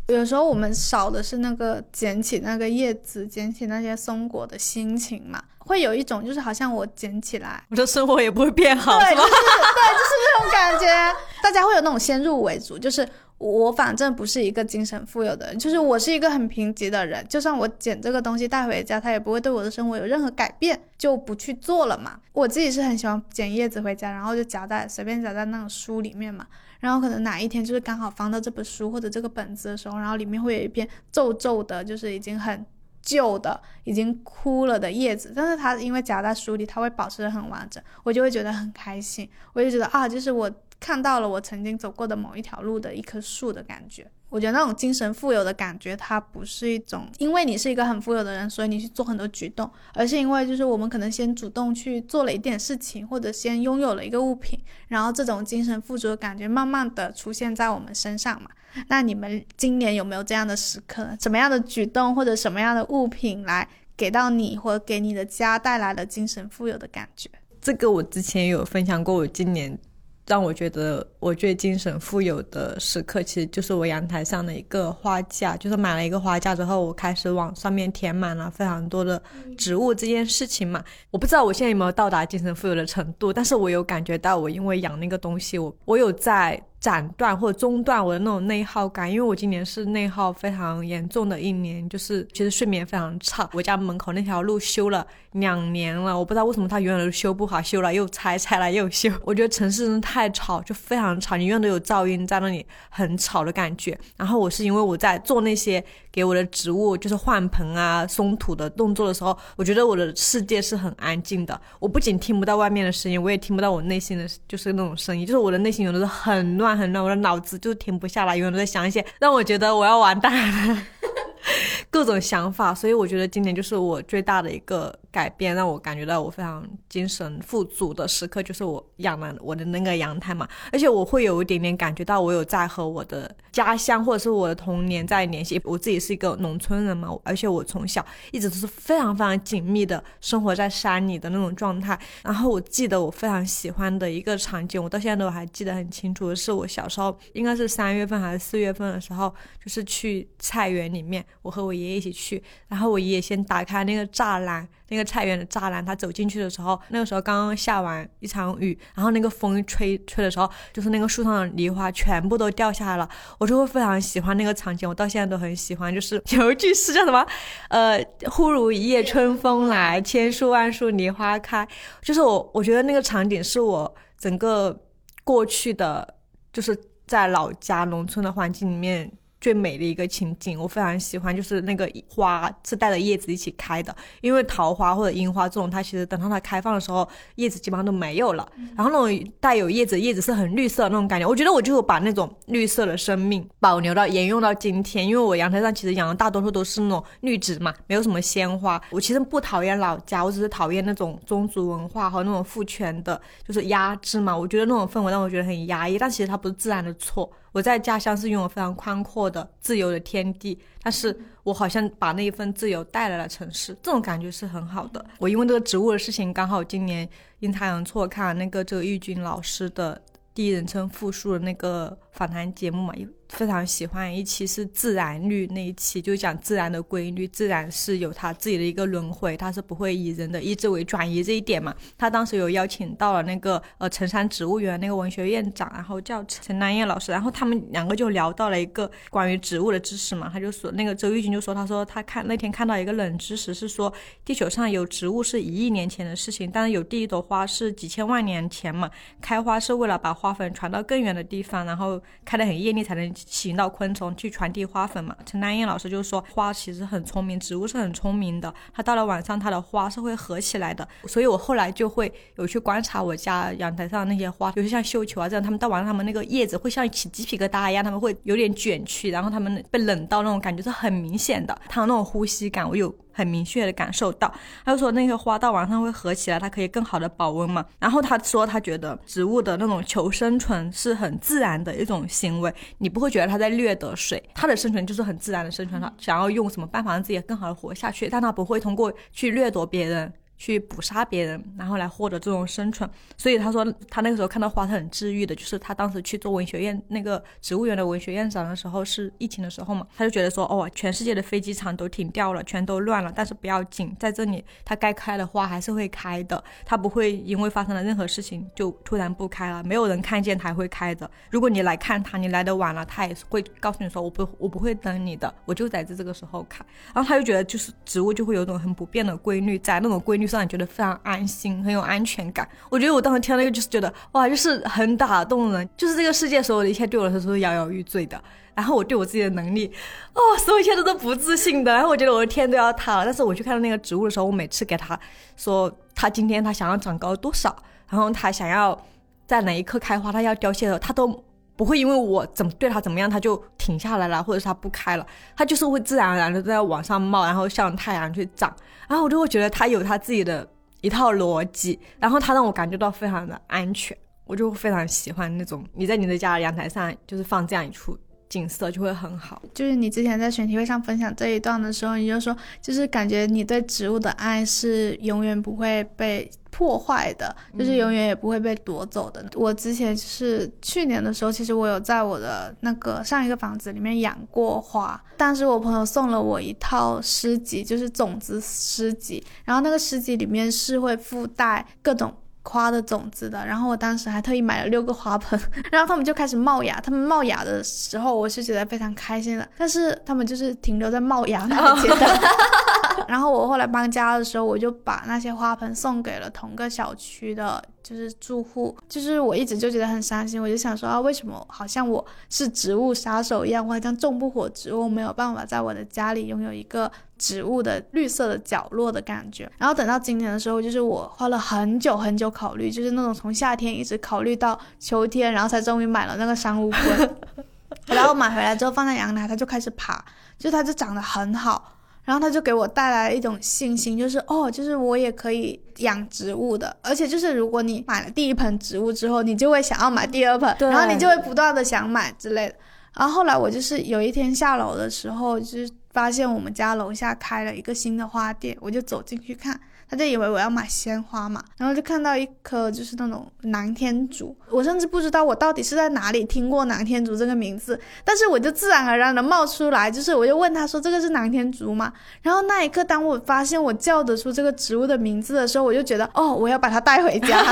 有时候我们少的是那个捡起那个叶子、捡起那些松果的心情嘛，会有一种就是好像我捡起来，
我的生活也不会变好，
对，就是对，就是这种感觉。大家会有那种先入为主，就是我反正不是一个精神富有的人，就是我是一个很贫瘠的人，就算我捡这个东西带回家，它也不会对我的生活有任何改变，就不去做了嘛。我自己是很喜欢捡叶子回家，然后就夹在随便夹在那种书里面嘛。然后可能哪一天就是刚好翻到这本书或者这个本子的时候，然后里面会有一篇皱皱的，就是已经很旧的、已经枯了的叶子，但是它因为夹在书里，它会保持的很完整，我就会觉得很开心，我就觉得啊，就是我看到了我曾经走过的某一条路的一棵树的感觉。我觉得那种精神富有的感觉，它不是一种因为你是一个很富有的人，所以你去做很多举动，而是因为就是我们可能先主动去做了一点事情，或者先拥有了一个物品，然后这种精神富足的感觉慢慢的出现在我们身上嘛。那你们今年有没有这样的时刻？什么样的举动或者什么样的物品来给到你或者给你的家带来了精神富有的感觉？
这个我之前有分享过，我今年。让我觉得我最精神富有的时刻，其实就是我阳台上的一个花架。就是买了一个花架之后，我开始往上面填满了非常多的植物这件事情嘛。我不知道我现在有没有到达精神富有的程度，但是我有感觉到，我因为养那个东西，我我有在。斩断或者中断我的那种内耗感，因为我今年是内耗非常严重的一年，就是其实睡眠非常差。我家门口那条路修了两年了，我不知道为什么它永远都修不好，修了又拆，拆了又修。*laughs* 我觉得城市真的太吵，就非常吵，你永远都有噪音在那里，很吵的感觉。然后我是因为我在做那些给我的植物就是换盆啊、松土的动作的时候，我觉得我的世界是很安静的。我不仅听不到外面的声音，我也听不到我内心的就是那种声音，就是我的内心有的是很乱。很乱，我的脑子就停不下来，永远都在想一些让我觉得我要完蛋了 *laughs* 各种想法，所以我觉得今年就是我最大的一个。改变让我感觉到我非常精神富足的时刻，就是我养了我的那个阳台嘛，而且我会有一点点感觉到我有在和我的家乡或者是我的童年在联系。我自己是一个农村人嘛，而且我从小一直都是非常非常紧密的生活在山里的那种状态。然后我记得我非常喜欢的一个场景，我到现在都还记得很清楚，是我小时候应该是三月份还是四月份的时候，就是去菜园里面，我和我爷爷一起去，然后我爷爷先打开那个栅栏，那个菜园的栅栏，他走进去的时候，那个时候刚刚下完一场雨，然后那个风一吹吹的时候，就是那个树上的梨花全部都掉下来了，我就会非常喜欢那个场景，我到现在都很喜欢。就是有一句诗叫什么？呃，忽如一夜春风来，千树万树梨花开。就是我，我觉得那个场景是我整个过去的，就是在老家农村的环境里面。最美的一个情景，我非常喜欢，就是那个花是带着叶子一起开的。因为桃花或者樱花这种，它其实等到它开放的时候，叶子基本上都没有了。然后那种带有叶子，叶子是很绿色的那种感觉。我觉得我就把那种绿色的生命保留到沿用到今天。因为我阳台上其实养的大多数都是那种绿植嘛，没有什么鲜花。我其实不讨厌老家，我只是讨厌那种宗族文化和那种父权的，就是压制嘛。我觉得那种氛围让我觉得很压抑。但其实它不是自然的错。我在家乡是拥有非常宽阔的、自由的天地，但是我好像把那一份自由带来了城市，这种感觉是很好的。我因为这个植物的事情，刚好今年阴差阳错看了那个周玉军老师的第一人称复述的那个访谈节目嘛。非常喜欢一期是自然律那一期，就讲自然的规律，自然是有它自己的一个轮回，它是不会以人的意志为转移这一点嘛。他当时有邀请到了那个呃城山植物园那个文学院长，然后叫陈南燕老师，然后他们两个就聊到了一个关于植物的知识嘛。他就说那个周玉军就说，他说他看那天看到一个冷知识是说，地球上有植物是一亿年前的事情，但是有第一朵花是几千万年前嘛。开花是为了把花粉传到更远的地方，然后开得很艳丽才能。吸引到昆虫去传递花粉嘛？陈丹燕老师就说，花其实很聪明，植物是很聪明的。它到了晚上，它的花是会合起来的。所以我后来就会有去观察我家阳台上那些花，尤其像绣球啊这样，它们到晚上，它们那个叶子会像起鸡皮疙瘩一样，它们会有点卷曲，然后它们被冷到那种感觉是很明显的，它那种呼吸感，我有。很明确的感受到，他就说那个花到晚上会合起来，它可以更好的保温嘛。然后他说他觉得植物的那种求生存是很自然的一种行为，你不会觉得它在掠夺水，它的生存就是很自然的生存，它想要用什么办法让自己更好的活下去，但它不会通过去掠夺别人。去捕杀别人，然后来获得这种生存。所以他说，他那个时候看到花是很治愈的。就是他当时去做文学院那个植物园的文学院长的时候，是疫情的时候嘛，他就觉得说，哦，全世界的飞机场都停掉了，全都乱了，但是不要紧，在这里，它该开的花还是会开的，它不会因为发生了任何事情就突然不开了，没有人看见它会开的。如果你来看它，你来的晚了，它也会告诉你说，我不，我不会等你的，我就在这这个时候开。然后他就觉得，就是植物就会有种很不变的规律，在那种规律。让你觉得非常安心，很有安全感。我觉得我当时听到那个，就是觉得哇，就是很打动人。就是这个世界所有的一切对我来说都是摇摇欲坠的。然后我对我自己的能力，哦，所有一切都是不自信的。然后我觉得我的天都要塌了。但是我去看到那个植物的时候，我每次给他说他今天他想要长高多少，然后他想要在哪一刻开花，他要凋谢的时候，他都。不会因为我怎么对它怎么样，它就停下来了，或者是它不开了，它就是会自然而然的在往上冒，然后向太阳去长，然后我就会觉得它有它自己的一套逻辑，然后它让我感觉到非常的安全，我就非常喜欢那种你在你的家阳台上就是放这样一处。景色就会很好。
就是你之前在选题会上分享这一段的时候，你就说，就是感觉你对植物的爱是永远不会被破坏的，就是永远也不会被夺走的。我之前是去年的时候，其实我有在我的那个上一个房子里面养过花，当时我朋友送了我一套诗集，就是种子诗集，然后那个诗集里面是会附带各种。花的种子的，然后我当时还特意买了六个花盆，*laughs* 然后它们就开始冒芽。它们冒芽的时候，我是觉得非常开心的，但是它们就是停留在冒芽那个阶段。*laughs* *laughs* 然后我后来搬家的时候，我就把那些花盆送给了同个小区的。就是住户，就是我一直就觉得很伤心，我就想说啊，为什么好像我是植物杀手一样，我好像种不活植物，没有办法在我的家里拥有一个植物的绿色的角落的感觉。然后等到今年的时候，就是我花了很久很久考虑，就是那种从夏天一直考虑到秋天，然后才终于买了那个珊瑚棍。*laughs* 然后买回来之后放在阳台，它就开始爬，就它就长得很好。然后它就给我带来一种信心，就是哦，就是我也可以养植物的，而且就是如果你买了第一盆植物之后，你就会想要买第二盆，然后你就会不断的想买之类的。然后后来我就是有一天下楼的时候，就是发现我们家楼下开了一个新的花店，我就走进去看，他就以为我要买鲜花嘛，然后就看到一棵就是那种南天竹，我甚至不知道我到底是在哪里听过南天竹这个名字，但是我就自然而然的冒出来，就是我就问他说这个是南天竹吗？然后那一刻当我发现我叫得出这个植物的名字的时候，我就觉得哦，我要把它带回家，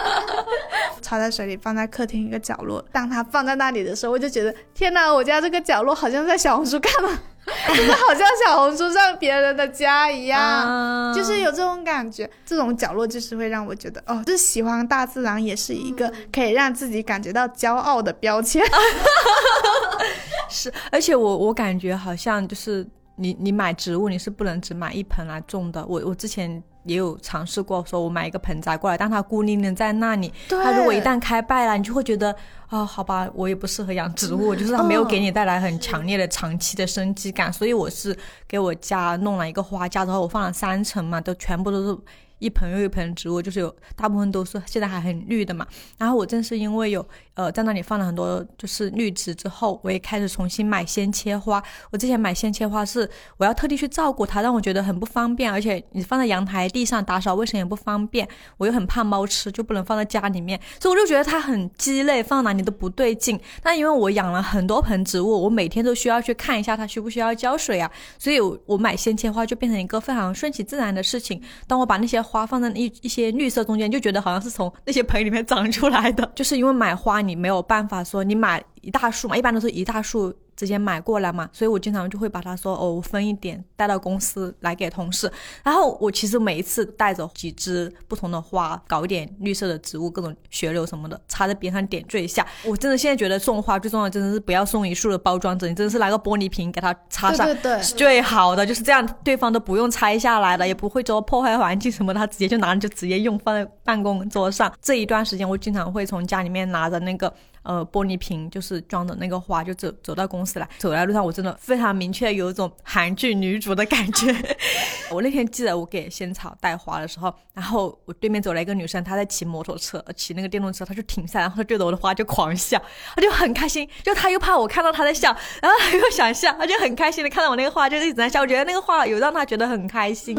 *laughs* *laughs* 插在水里放在客厅一个角落。当它放在那里的时候，我就觉得天哪，我家这个角落好像在小红书看了。*laughs* 就是好像小红书上别人的家一样，
啊
就是有这种感觉。这种角落就是会让我觉得，哦，就是喜欢大自然也是一个可以让自己感觉到骄傲的标签。*laughs*
是，而且我我感觉好像就是你你买植物你是不能只买一盆来种的。我我之前也有尝试过，说我买一个盆栽过来，但它孤零零在那里，
对
它如果一旦开败了，你就会觉得啊、好吧，我也不适合养植物，就是它没有给你带来很强烈的长期的生机感。所以我是给我家弄了一个花架，然后我放了三层嘛，都全部都是。一盆又一盆植物，就是有大部分都是现在还很绿的嘛。然后我正是因为有呃在那里放了很多就是绿植之后，我也开始重新买鲜切花。我之前买鲜切花是我要特地去照顾它，让我觉得很不方便，而且你放在阳台地上打扫卫生也不方便。我又很怕猫吃，就不能放在家里面，所以我就觉得它很鸡肋，放哪里都不对劲。但因为我养了很多盆植物，我每天都需要去看一下它需不需要浇水啊，所以我我买鲜切花就变成一个非常顺其自然的事情。当我把那些花放在一一些绿色中间，就觉得好像是从那些盆里面长出来的。*laughs* 就是因为买花，你没有办法说你买一大束嘛，一般都是一大束直接买过来嘛，所以我经常就会把它说哦，我分一点带到公司来给同事。然后我其实每一次带着几支不同的花，搞一点绿色的植物，各种雪柳什么的，插在边上点缀一下。我真的现在觉得送花最重要的真的是不要送一束的包装纸，你真的是拿个玻璃瓶给它插上，
对对对，
是最好的，就是这样，对方都不用拆下来了，也不会说破坏环境什么的，他直接就拿就直接用放在办公桌上。这一段时间，我经常会从家里面拿着那个呃玻璃瓶，就是装的那个花，就走走到公司来。走在路上，我真的非常明确有一种韩剧女主的感觉。*laughs* 我那天记得我给仙草带花的时候，然后我对面走来一个女生，她在骑摩托车，骑那个电动车，她就停下，然后她对着我的花就狂笑，她就很开心，就她又怕我看到她在笑，然后她又想笑，她就很开心的看到我那个花，就一直在笑。我觉得那个花有让她觉得很开心。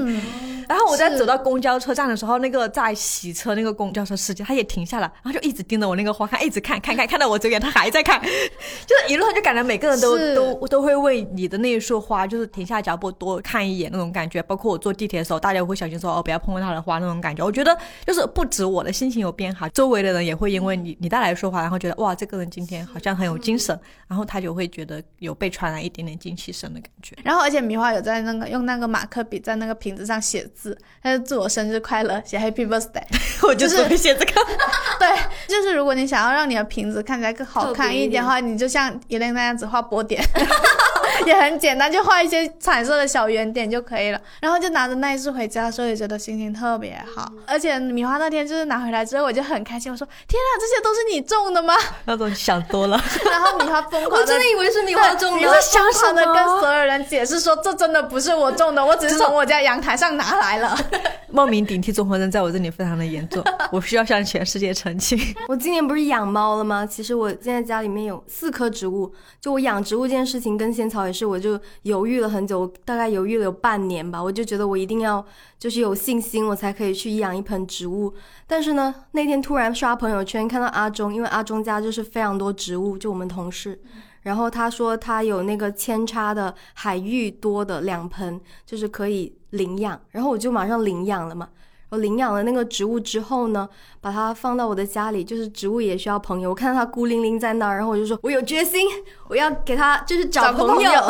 然后我在走到公交车站的时候，那个在洗车那个公交车司机他也停下来，然后就一直盯着我那个花看，一直看看看，看到我走远，他还在看，*laughs* 就是一路上就感觉每个人都都都会为你的那一束花，就是停下脚步多看一眼那种感觉。包括我坐地铁的时候，大家会小心说哦，不要碰到他的花那种感觉。我觉得就是不止我的心情有变好，周围的人也会因为你你带来的束花，然后觉得哇，这个人今天好像很有精神，然后他就会觉得有被传染一点点精气神的感觉。
然后而且米花有在那个用那个马克笔在那个瓶子上写字，他就祝我生日快乐，写 Happy Birthday。*laughs*
我就只会写这个。*laughs*
对，就是如果你想要让你的瓶子看起来更好看一点。的话，你就像伊莲那样子画波点，*laughs* *laughs* 也很简单，就画一些彩色的小圆点就可以了。然后就拿着那一束回家的时候，也觉得心情特别好。而且米花那天就是拿回来之后，我就很开心，我说：“天啊，这些都是你种的吗 *laughs*
那种想多了。？”
然后米花疯狂的
我真的以为是米花种的
你会。想狂的跟所有人解释说，这真的不是我种的，我只是从我家阳台上拿来了。*laughs*
冒名顶替综合症在我这里非常的严重，我需要向全世界澄清。
我今年不是养猫了吗？其实我现在家里面有四棵植物，就我养植物这件事情跟仙草也是，我就犹豫了很久，大概犹豫了有半年吧。我就觉得我一定要就是有信心，我才可以去养一盆植物。但是呢，那天突然刷朋友圈看到阿忠，因为阿忠家就是非常多植物，就我们同事。然后他说他有那个扦插的海芋多的两盆，就是可以领养，然后我就马上领养了嘛。我领养了那个植物之后呢，把它放到我的家里，就是植物也需要朋友。我看到它孤零零在那儿，然后我就说，我有决心，我要给它就是找朋友。
朋 *laughs* 友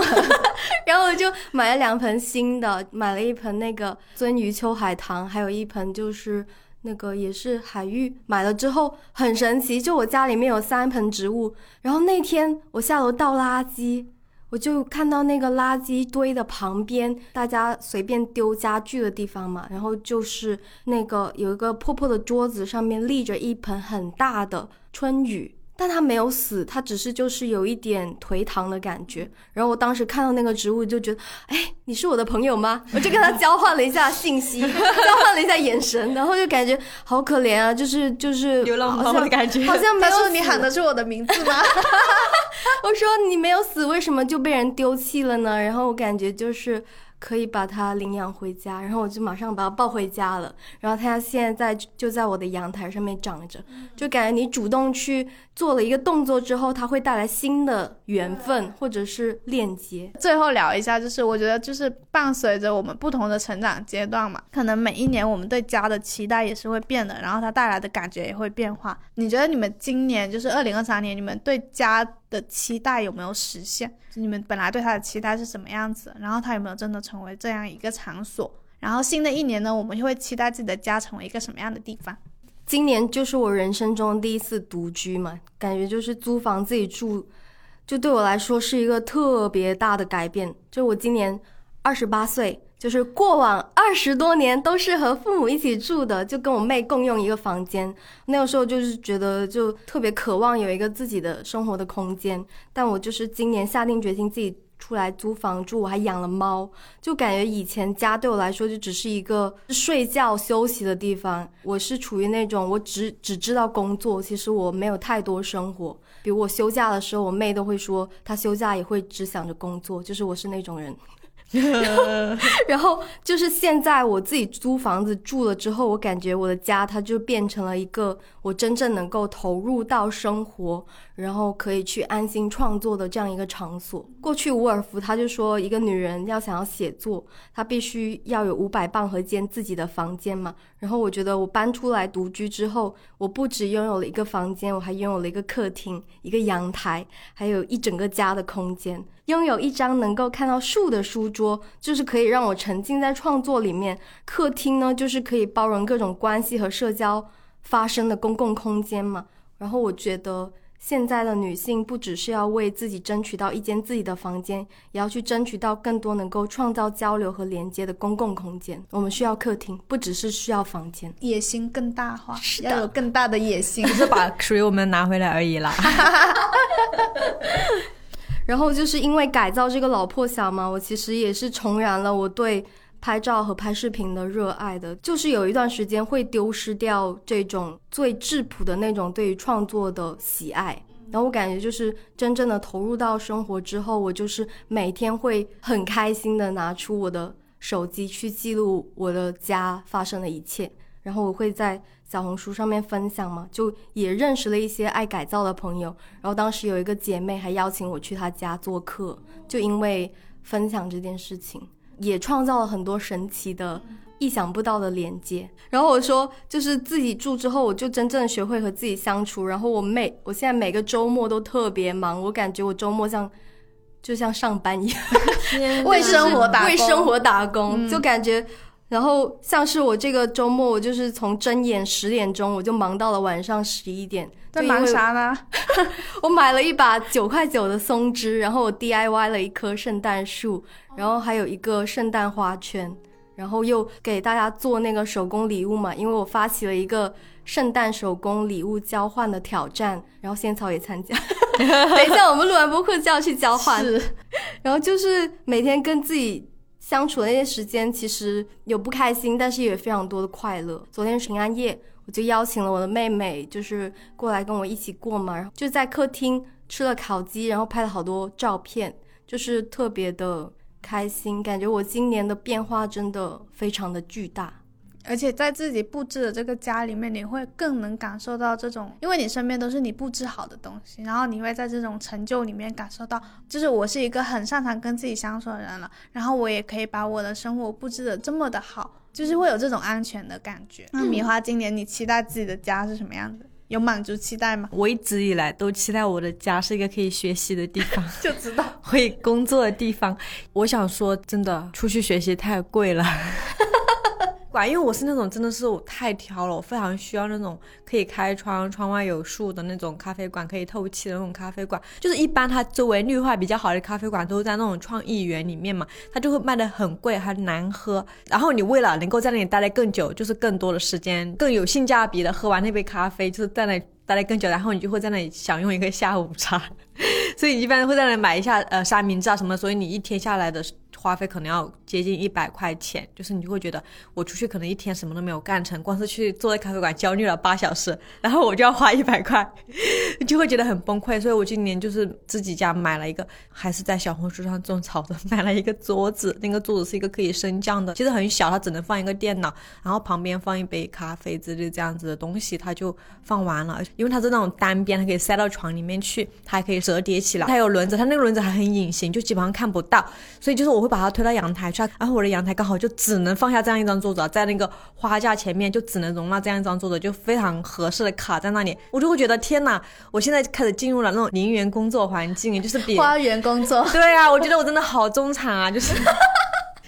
然后我就买了两盆新的，买了一盆那个鳟鱼秋海棠，还有一盆就是那个也是海芋。买了之后很神奇，就我家里面有三盆植物。然后那天我下楼倒垃圾，我就看到那个垃圾堆的旁边，大家随便丢家具的地方嘛，然后就是那个有一个破破的桌子，上面立着一盆很大的春雨。但他没有死，他只是就是有一点颓唐的感觉。然后我当时看到那个植物，就觉得，哎，你是我的朋友吗？我就跟他交换了一下信息，*laughs* 交换了一下眼神，然后就感觉好可怜啊，就是就是
流浪猫
好像
的感觉
好像没有
他说：“你喊的是我的名字吗 *laughs*
我说你没有死，为什么就被人丢弃了呢？然后我感觉就是可以把它领养回家，然后我就马上把它抱回家了。然后它现在在就在我的阳台上面长着，就感觉你主动去做了一个动作之后，它会带来新的缘分或者是链接。
最后聊一下，就是我觉得就是伴随着我们不同的成长阶段嘛，可能每一年我们对家的期待也是会变的，然后它带来的感觉也会变化。你觉得你们今年就是二零二三年，你们对家的期待有没有实现？你们本来对它的期待是什么样子？然后它有没有真的成为这样一个场所？然后新的一年呢，我们就会期待自己的家成为一个什么样的地方？
今年就是我人生中第一次独居嘛，感觉就是租房自己住，就对我来说是一个特别大的改变。就我今年二十八岁。就是过往二十多年都是和父母一起住的，就跟我妹共用一个房间。那个时候就是觉得就特别渴望有一个自己的生活的空间。但我就是今年下定决心自己出来租房住，我还养了猫，就感觉以前家对我来说就只是一个睡觉休息的地方。我是处于那种我只只知道工作，其实我没有太多生活。比如我休假的时候，我妹都会说她休假也会只想着工作，就是我是那种人。然 *laughs* 后然后就是现在我自己租房子住了之后，我感觉我的家它就变成了一个我真正能够投入到生活，然后可以去安心创作的这样一个场所。过去伍尔夫他就说，一个女人要想要写作，她必须要有五百磅和间自己的房间嘛。然后我觉得我搬出来独居之后，我不只拥有了一个房间，我还拥有了一个客厅、一个阳台，还有一整个家的空间。拥有一张能够看到树的书桌，就是可以让我沉浸在创作里面。客厅呢，就是可以包容各种关系和社交发生的公共空间嘛。然后我觉得现在的女性不只是要为自己争取到一间自己的房间，也要去争取到更多能够创造交流和连接的公共空间。我们需要客厅，不只是需要房间。
野心更大化，是要有更大的野心，
只是把属于我们拿回来而已啦。*laughs*
然后就是因为改造这个老破小嘛，我其实也是重燃了我对拍照和拍视频的热爱的。就是有一段时间会丢失掉这种最质朴的那种对于创作的喜爱。然后我感觉就是真正的投入到生活之后，我就是每天会很开心的拿出我的手机去记录我的家发生的一切。然后我会在。小红书上面分享嘛，就也认识了一些爱改造的朋友。然后当时有一个姐妹还邀请我去她家做客，就因为分享这件事情，也创造了很多神奇的、意想不到的连接。然后我说，就是自己住之后，我就真正学会和自己相处。然后我每我现在每个周末都特别忙，我感觉我周末像就像上班一样，
为生活打
为生活打工，就感觉。然后像是我这个周末，我就是从睁眼十点钟，我就忙到了晚上十一点。
在忙啥呢？*laughs*
我买了一把九块九的松枝，然后我 DIY 了一棵圣诞树，然后还有一个圣诞花圈，然后又给大家做那个手工礼物嘛，因为我发起了一个圣诞手工礼物交换的挑战，然后仙草也参加。*laughs* 等一下我们录完播客就要去交换。
是，
然后就是每天跟自己。相处的那些时间，其实有不开心，但是也有非常多的快乐。昨天平安夜，我就邀请了我的妹妹，就是过来跟我一起过嘛，然后就在客厅吃了烤鸡，然后拍了好多照片，就是特别的开心。感觉我今年的变化真的非常的巨大。
而且在自己布置的这个家里面，你会更能感受到这种，因为你身边都是你布置好的东西，然后你会在这种成就里面感受到，就是我是一个很擅长跟自己相处的人了，然后我也可以把我的生活布置的这么的好，就是会有这种安全的感觉。那米花，今年你期待自己的家是什么样子？有满足期待吗？
我一直以来都期待我的家是一个可以学习的地方，*laughs*
就知道
会工作的地方。我想说，真的出去学习太贵了。馆，因为我是那种真的是我太挑了，我非常需要那种可以开窗、窗外有树的那种咖啡馆，可以透气的那种咖啡馆。就是一般它周围绿化比较好的咖啡馆都在那种创意园里面嘛，它就会卖的很贵，还难喝。然后你为了能够在那里待得更久，就是更多的时间，更有性价比的喝完那杯咖啡，就是在那待得更久，然后你就会在那里享用一个下午茶。*laughs* 所以一般会在那里买一下呃三明治啊什么，所以你一天下来的。花费可能要接近一百块钱，就是你就会觉得我出去可能一天什么都没有干成，光是去坐在咖啡馆焦虑了八小时，*laughs* 然后我就要花一百块，*laughs* 就会觉得很崩溃。所以我今年就是自己家买了一个，还是在小红书上种草的，买了一个桌子，那个桌子是一个可以升降的，其实很小，它只能放一个电脑，然后旁边放一杯咖啡之类这样子的东西，它就放完了。因为它是那种单边，它可以塞到床里面去，它还可以折叠起来，它有轮子，它那个轮子还很隐形，就基本上看不到。所以就是我会把它推到阳台去，然后我的阳台刚好就只能放下这样一张桌子，在那个花架前面就只能容纳这样一张桌子，就非常合适的卡在那里。我就会觉得天哪，我现在开始进入了那种陵园工作环境，就是比
花园工作。*laughs*
对啊，我觉得我真的好中产啊，就是。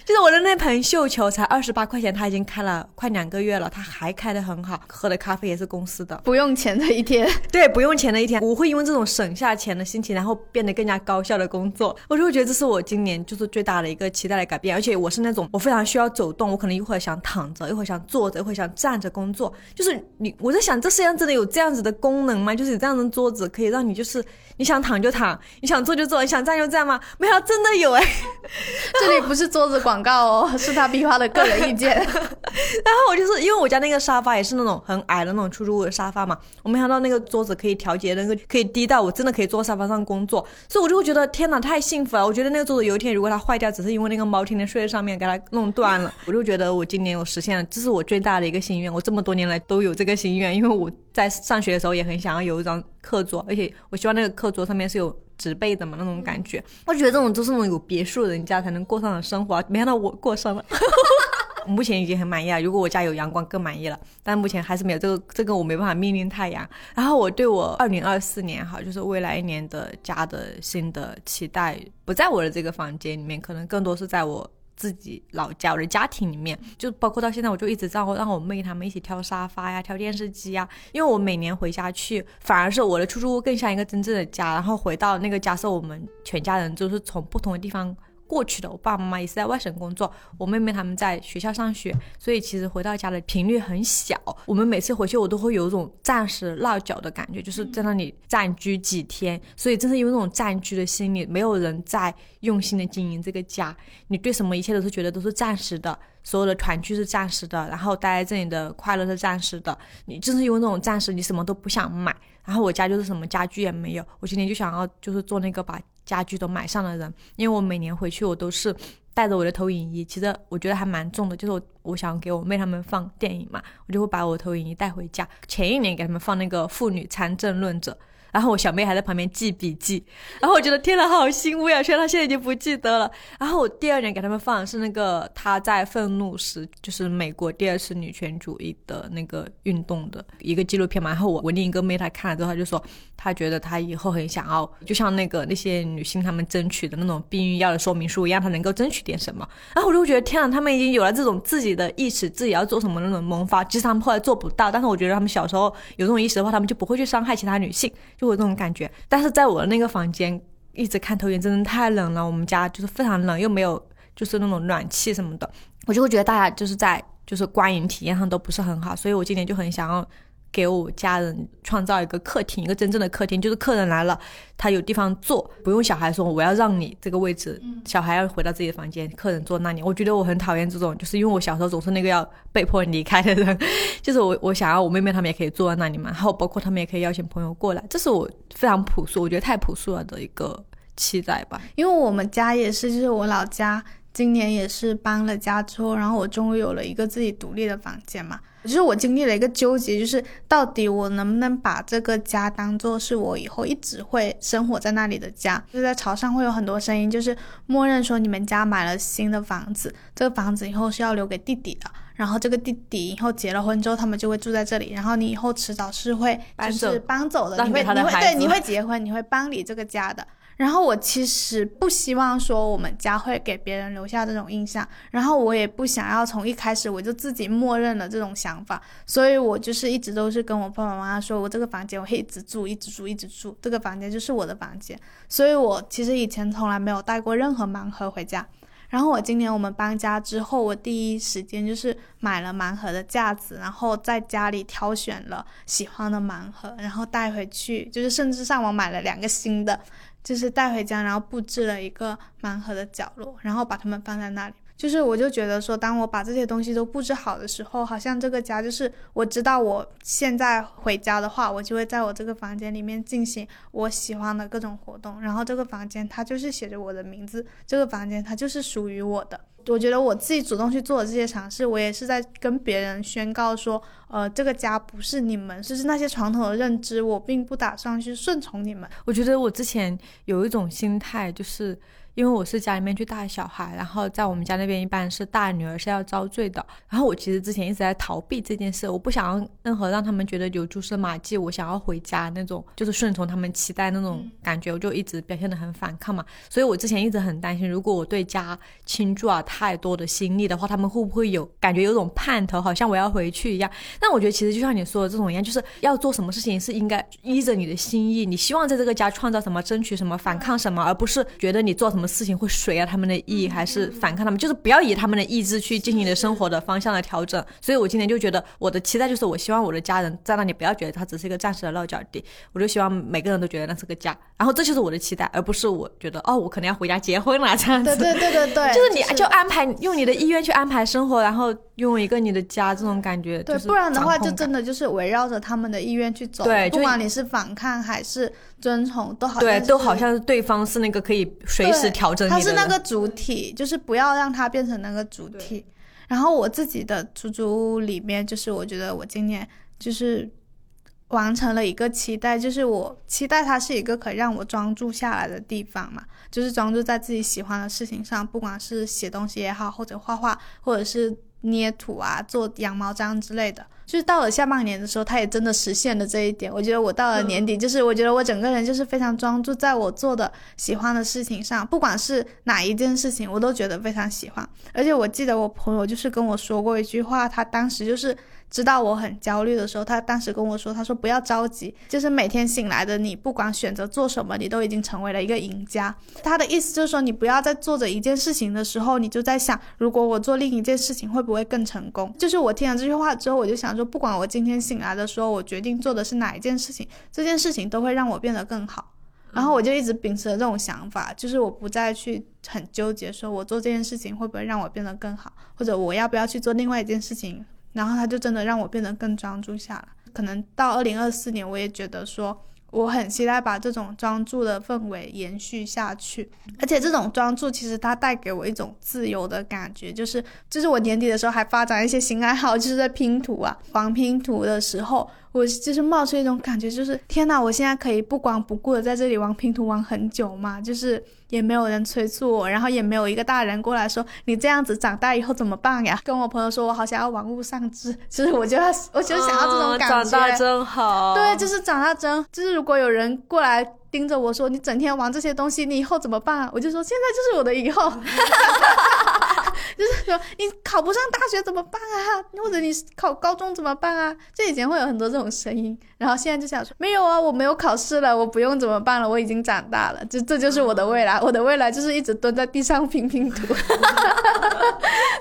就是我的那盆绣球才二十八块钱，它已经开了快两个月了，它还开得很好，喝的咖啡也是公司的，
不用钱的一天。*laughs*
对，不用钱的一天，我会因为这种省下钱的心情，然后变得更加高效的工作。我就会觉得这是我今年就是最大的一个期待的改变，而且我是那种我非常需要走动，我可能一会儿想躺着，一会儿想坐着，一会儿想站着工作。就是你，我在想这世界上真的有这样子的功能吗？就是有这样的桌子可以让你就是你想躺就躺，你想坐就坐，你想站就站吗？没有，真的有哎。*laughs*
这里不是桌子广告哦，*laughs* 是。他逼发的个人意见，*laughs* 然
后我就是因为我家那个沙发也是那种很矮的那种出租屋的沙发嘛，我没想到那个桌子可以调节，那个可以低到我真的可以坐沙发上工作，所以我就会觉得天哪，太幸福了！我觉得那个桌子有一天如果它坏掉，只是因为那个猫天天睡在上面给它弄断了，我就觉得我今年我实现了，这是我最大的一个心愿。我这么多年来都有这个心愿，因为我在上学的时候也很想要有一张课桌，而且我希望那个课桌上面是有。植被的嘛那种感觉，我觉得这种都是那种有别墅人家才能过上的生活，没想到我过上了。*laughs* 目前已经很满意了，如果我家有阳光更满意了，但目前还是没有这个，这个我没办法命令太阳。然后我对我二零二四年哈，就是未来一年的家的新的期待，不在我的这个房间里面，可能更多是在我。自己老家我的家庭里面，就包括到现在，我就一直让我让我妹他们一起挑沙发呀，挑电视机呀。因为我每年回家去，反而是我的出租屋更像一个真正的家。然后回到那个家，是我们全家人就是从不同的地方。过去的，我爸爸妈妈也是在外省工作，我妹妹他们在学校上学，所以其实回到家的频率很小。我们每次回去，我都会有一种暂时落脚的感觉，就是在那里暂居几天。所以正是因为那种暂居的心理，没有人在用心的经营这个家，你对什么一切都是觉得都是暂时的，所有的团聚是暂时的，然后待在这里的快乐是暂时的。你正是因为那种暂时，你什么都不想买。然后我家就是什么家具也没有，我今天就想要就是做那个把。家具都买上的人，因为我每年回去我都是带着我的投影仪，其实我觉得还蛮重的，就是我我想给我妹他们放电影嘛，我就会把我投影仪带回家。前一年给他们放那个《妇女参政论者》。然后我小妹还在旁边记笔记，然后我觉得天呐，好欣慰啊！虽然她现在已经不记得了。然后我第二年给他们放的是那个她在愤怒时，就是美国第二次女权主义的那个运动的一个纪录片嘛。然后我我另一个妹她看了之后，她就说她觉得她以后很想要，就像那个那些女性她们争取的那种避孕药的说明书一样，她能够争取点什么。然后我就觉得天呐，她们已经有了这种自己的意识，自己要做什么那种萌发。其实她们后来做不到，但是我觉得她们小时候有这种意识的话，她们就不会去伤害其他女性，就。有这种感觉，但是在我的那个房间一直看投影，真的太冷了。我们家就是非常冷，又没有就是那种暖气什么的，我就会觉得大家就是在就是观影体验上都不是很好，所以我今年就很想要。给我家人创造一个客厅，一个真正的客厅，就是客人来了，他有地方坐，不用小孩说我要让你这个位置，小孩要回到自己的房间，客人坐那里。我觉得我很讨厌这种，就是因为我小时候总是那个要被迫离开的人，就是我我想要我妹妹他们也可以坐在那里嘛，然后包括他们也可以邀请朋友过来，这是我非常朴素，我觉得太朴素了的一个期待吧。
因为我们家也是，就是我老家今年也是搬了家之后，然后我终于有了一个自己独立的房间嘛。就是我经历了一个纠结，就是到底我能不能把这个家当做是我以后一直会生活在那里的家？就在潮汕会有很多声音，就是默认说你们家买了新的房子，这个房子以后是要留给弟弟的，然后这个弟弟以后结了婚之后，他们就会住在这里，然后你以后迟早是会就是搬走的，你会你会对你会结婚，你会搬离这个家的。然后我其实不希望说我们家会给别人留下这种印象，然后我也不想要从一开始我就自己默认了这种想法，所以我就是一直都是跟我爸爸妈妈说，我这个房间我会一直住，一直住，一直住，这个房间就是我的房间。所以我其实以前从来没有带过任何盲盒回家。然后我今年我们搬家之后，我第一时间就是买了盲盒的架子，然后在家里挑选了喜欢的盲盒，然后带回去，就是甚至上网买了两个新的。就是带回家，然后布置了一个盲盒的角落，然后把它们放在那里。就是我就觉得说，当我把这些东西都布置好的时候，好像这个家就是我知道我现在回家的话，我就会在我这个房间里面进行我喜欢的各种活动，然后这个房间它就是写着我的名字，这个房间它就是属于我的。我觉得我自己主动去做的这些尝试，我也是在跟别人宣告说，呃，这个家不是你们，就是那些传统的认知，我并不打算去顺从你们。
我觉得我之前有一种心态，就是因为我是家里面去带小孩，然后在我们家那边一般是大女儿是要遭罪的，然后我其实之前一直在逃避这件事，我不想要任何让他们觉得有蛛丝马迹，我想要回家那种，就是顺从他们期待那种感觉，我就一直表现的很反抗嘛。所以我之前一直很担心，如果我对家倾注了太多的心力的话，他们会不会有感觉有种盼头，好像我要回去一样？但我觉得其实就像你说的这种一样，就是要做什么事情是应该依着你的心意，你希望在这个家创造什么，争取什么，反抗什么，而不是觉得你做什么事情会随啊他们的意，还是反抗他们，就是不要以他们的意志去进行你的生活的方向的调整。所以我今天就觉得我的期待就是，我希望我的家人在那里不要觉得它只是一个暂时的落脚地，我就希望每个人都觉得那是个家，然后这就是我的期待，而不是我觉得哦，我可能要回家结婚了这样子。
对对对对对，
就是你就安排用你的意愿去安排生活，然后用一个你的家这种感觉，
对，不然的话就真的就是围绕着他们的意愿去走。
对
不管你是反抗还是遵从，都好像
对，都好像是对方是那个可以随时
对
调整你的。
它是那个主体，就是不要让它变成那个主体。然后我自己的出租屋里面，就是我觉得我今年就是完成了一个期待，就是我期待它是一个可以让我专注下来的地方嘛，就是专注在自己喜欢的事情上，不管是写东西也好，或者画画，或者是捏土啊、做羊毛毡之类的。就是到了下半年的时候，他也真的实现了这一点。我觉得我到了年底，就是我觉得我整个人就是非常专注在我做的喜欢的事情上，不管是哪一件事情，我都觉得非常喜欢。而且我记得我朋友就是跟我说过一句话，他当时就是知道我很焦虑的时候，他当时跟我说，他说不要着急，就是每天醒来的你，不管选择做什么，你都已经成为了一个赢家。他的意思就是说，你不要在做着一件事情的时候，你就在想，如果我做另一件事情会不会更成功？就是我听了这句话之后，我就想说，不管我今天醒来的时候，我决定做的是哪一件事情，这件事情都会让我变得更好。然后我就一直秉持着这种想法，就是我不再去很纠结，说我做这件事情会不会让我变得更好，或者我要不要去做另外一件事情，然后他就真的让我变得更专注下来。可能到二零二四年，我也觉得说，我很期待把这种专注的氛围延续下去，而且这种专注其实它带给我一种自由的感觉，就是就是我年底的时候还发展一些新爱好，就是在拼图啊，玩拼图的时候，我就是冒出一种感觉，就是天呐，我现在可以不管不顾的在这里玩拼图玩很久嘛，就是也没有人催促我，然后也没有一个大人过来说你这样子长大以后怎么办呀？跟我朋友说我好想要玩物丧志，其实我就要我就想要这种感觉，
嗯长大真好。
对，就是长大真，就是如果有人过来盯着我说你整天玩这些东西，你以后怎么办啊？我就说现在就是我的以后，*laughs* 就是说你考不上大学怎么办啊？或者你考高中怎么办啊？就以前会有很多这种声音，然后现在就想说没有啊，我没有考试了，我不用怎么办了，我已经长大了，就这就是我的未来，我的未来就是一直蹲在地上拼拼图，*laughs*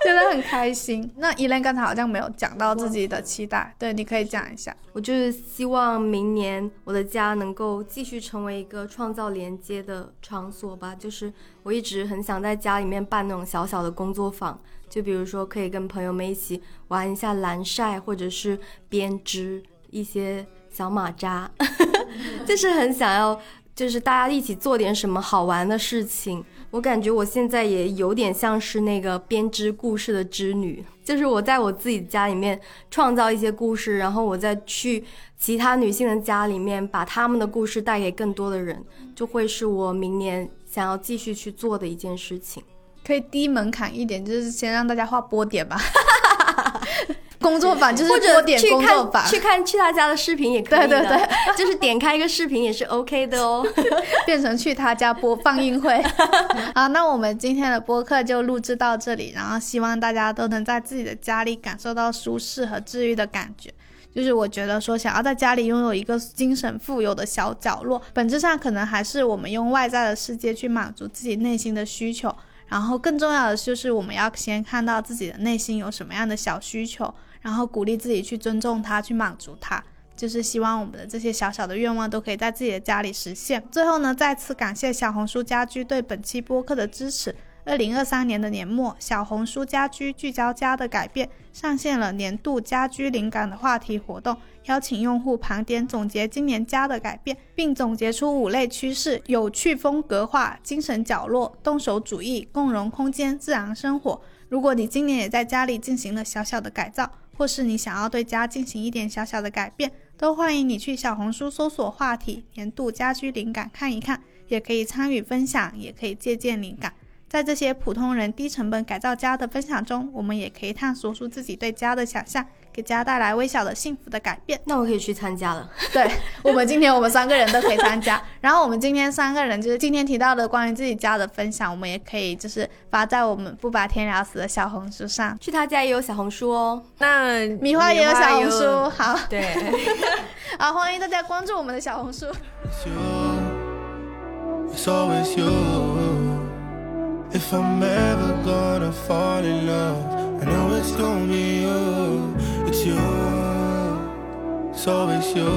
真的很开心。那伊莲刚才好像没有讲到自己的期待，对，你可以讲一下。
我就是希望明年我的家能够继续成为一个创造连接的场所吧。就是我一直很想在家里面办那种小小的工作坊，就比如说可以跟朋友们一起玩一下蓝晒，或者是编织一些小马扎，*laughs* 就是很想要，就是大家一起做点什么好玩的事情。我感觉我现在也有点像是那个编织故事的织女，就是我在我自己家里面创造一些故事，然后我再去其他女性的家里面把她们的故事带给更多的人，就会是我明年想要继续去做的一件事情。
可以低门槛一点，就是先让大家画波点吧。*laughs* 工作坊就是波点工作坊，
去看去他家的视频也可以的，
对对
就是点开一个视频也是 OK 的哦。*laughs*
变成去他家播放映会。*laughs* 好，那我们今天的播客就录制到这里，然后希望大家都能在自己的家里感受到舒适和治愈的感觉。就是我觉得说，想要在家里拥有一个精神富有的小角落，本质上可能还是我们用外在的世界去满足自己内心的需求。然后更重要的就是，我们要先看到自己的内心有什么样的小需求，然后鼓励自己去尊重它，去满足它。就是希望我们的这些小小的愿望都可以在自己的家里实现。最后呢，再次感谢小红书家居对本期播客的支持。二零二三年的年末，小红书家居聚焦家的改变，上线了年度家居灵感的话题活动，邀请用户盘点总结今年家的改变，并总结出五类趋势：有趣风格化、精神角落、动手主义、共融空间、自然生活。如果你今年也在家里进行了小小的改造，或是你想要对家进行一点小小的改变，都欢迎你去小红书搜索话题“年度家居灵感”看一看，也可以参与分享，也可以借鉴灵感。在这些普通人低成本改造家的分享中，我们也可以探索出自己对家的想象，给家带来微小的幸福的改变。
那我可以去参加了。
对我们今天我们三个人都可以参加，然后我们今天三个人就是今天提到的关于自己家的分享，我们也可以就是发在我们不把天聊死的小红书上。
去他家也有小红书哦。
那
米花也有小红书，好，*laughs*
对，*laughs*
好，欢迎大家关注我们的小红书。
It's you. It's always you. If I'm ever gonna fall in love, I know it's gonna be you. It's you. It's always you.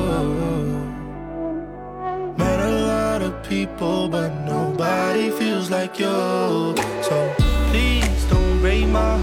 Met a lot of people, but nobody feels like you. So please don't break my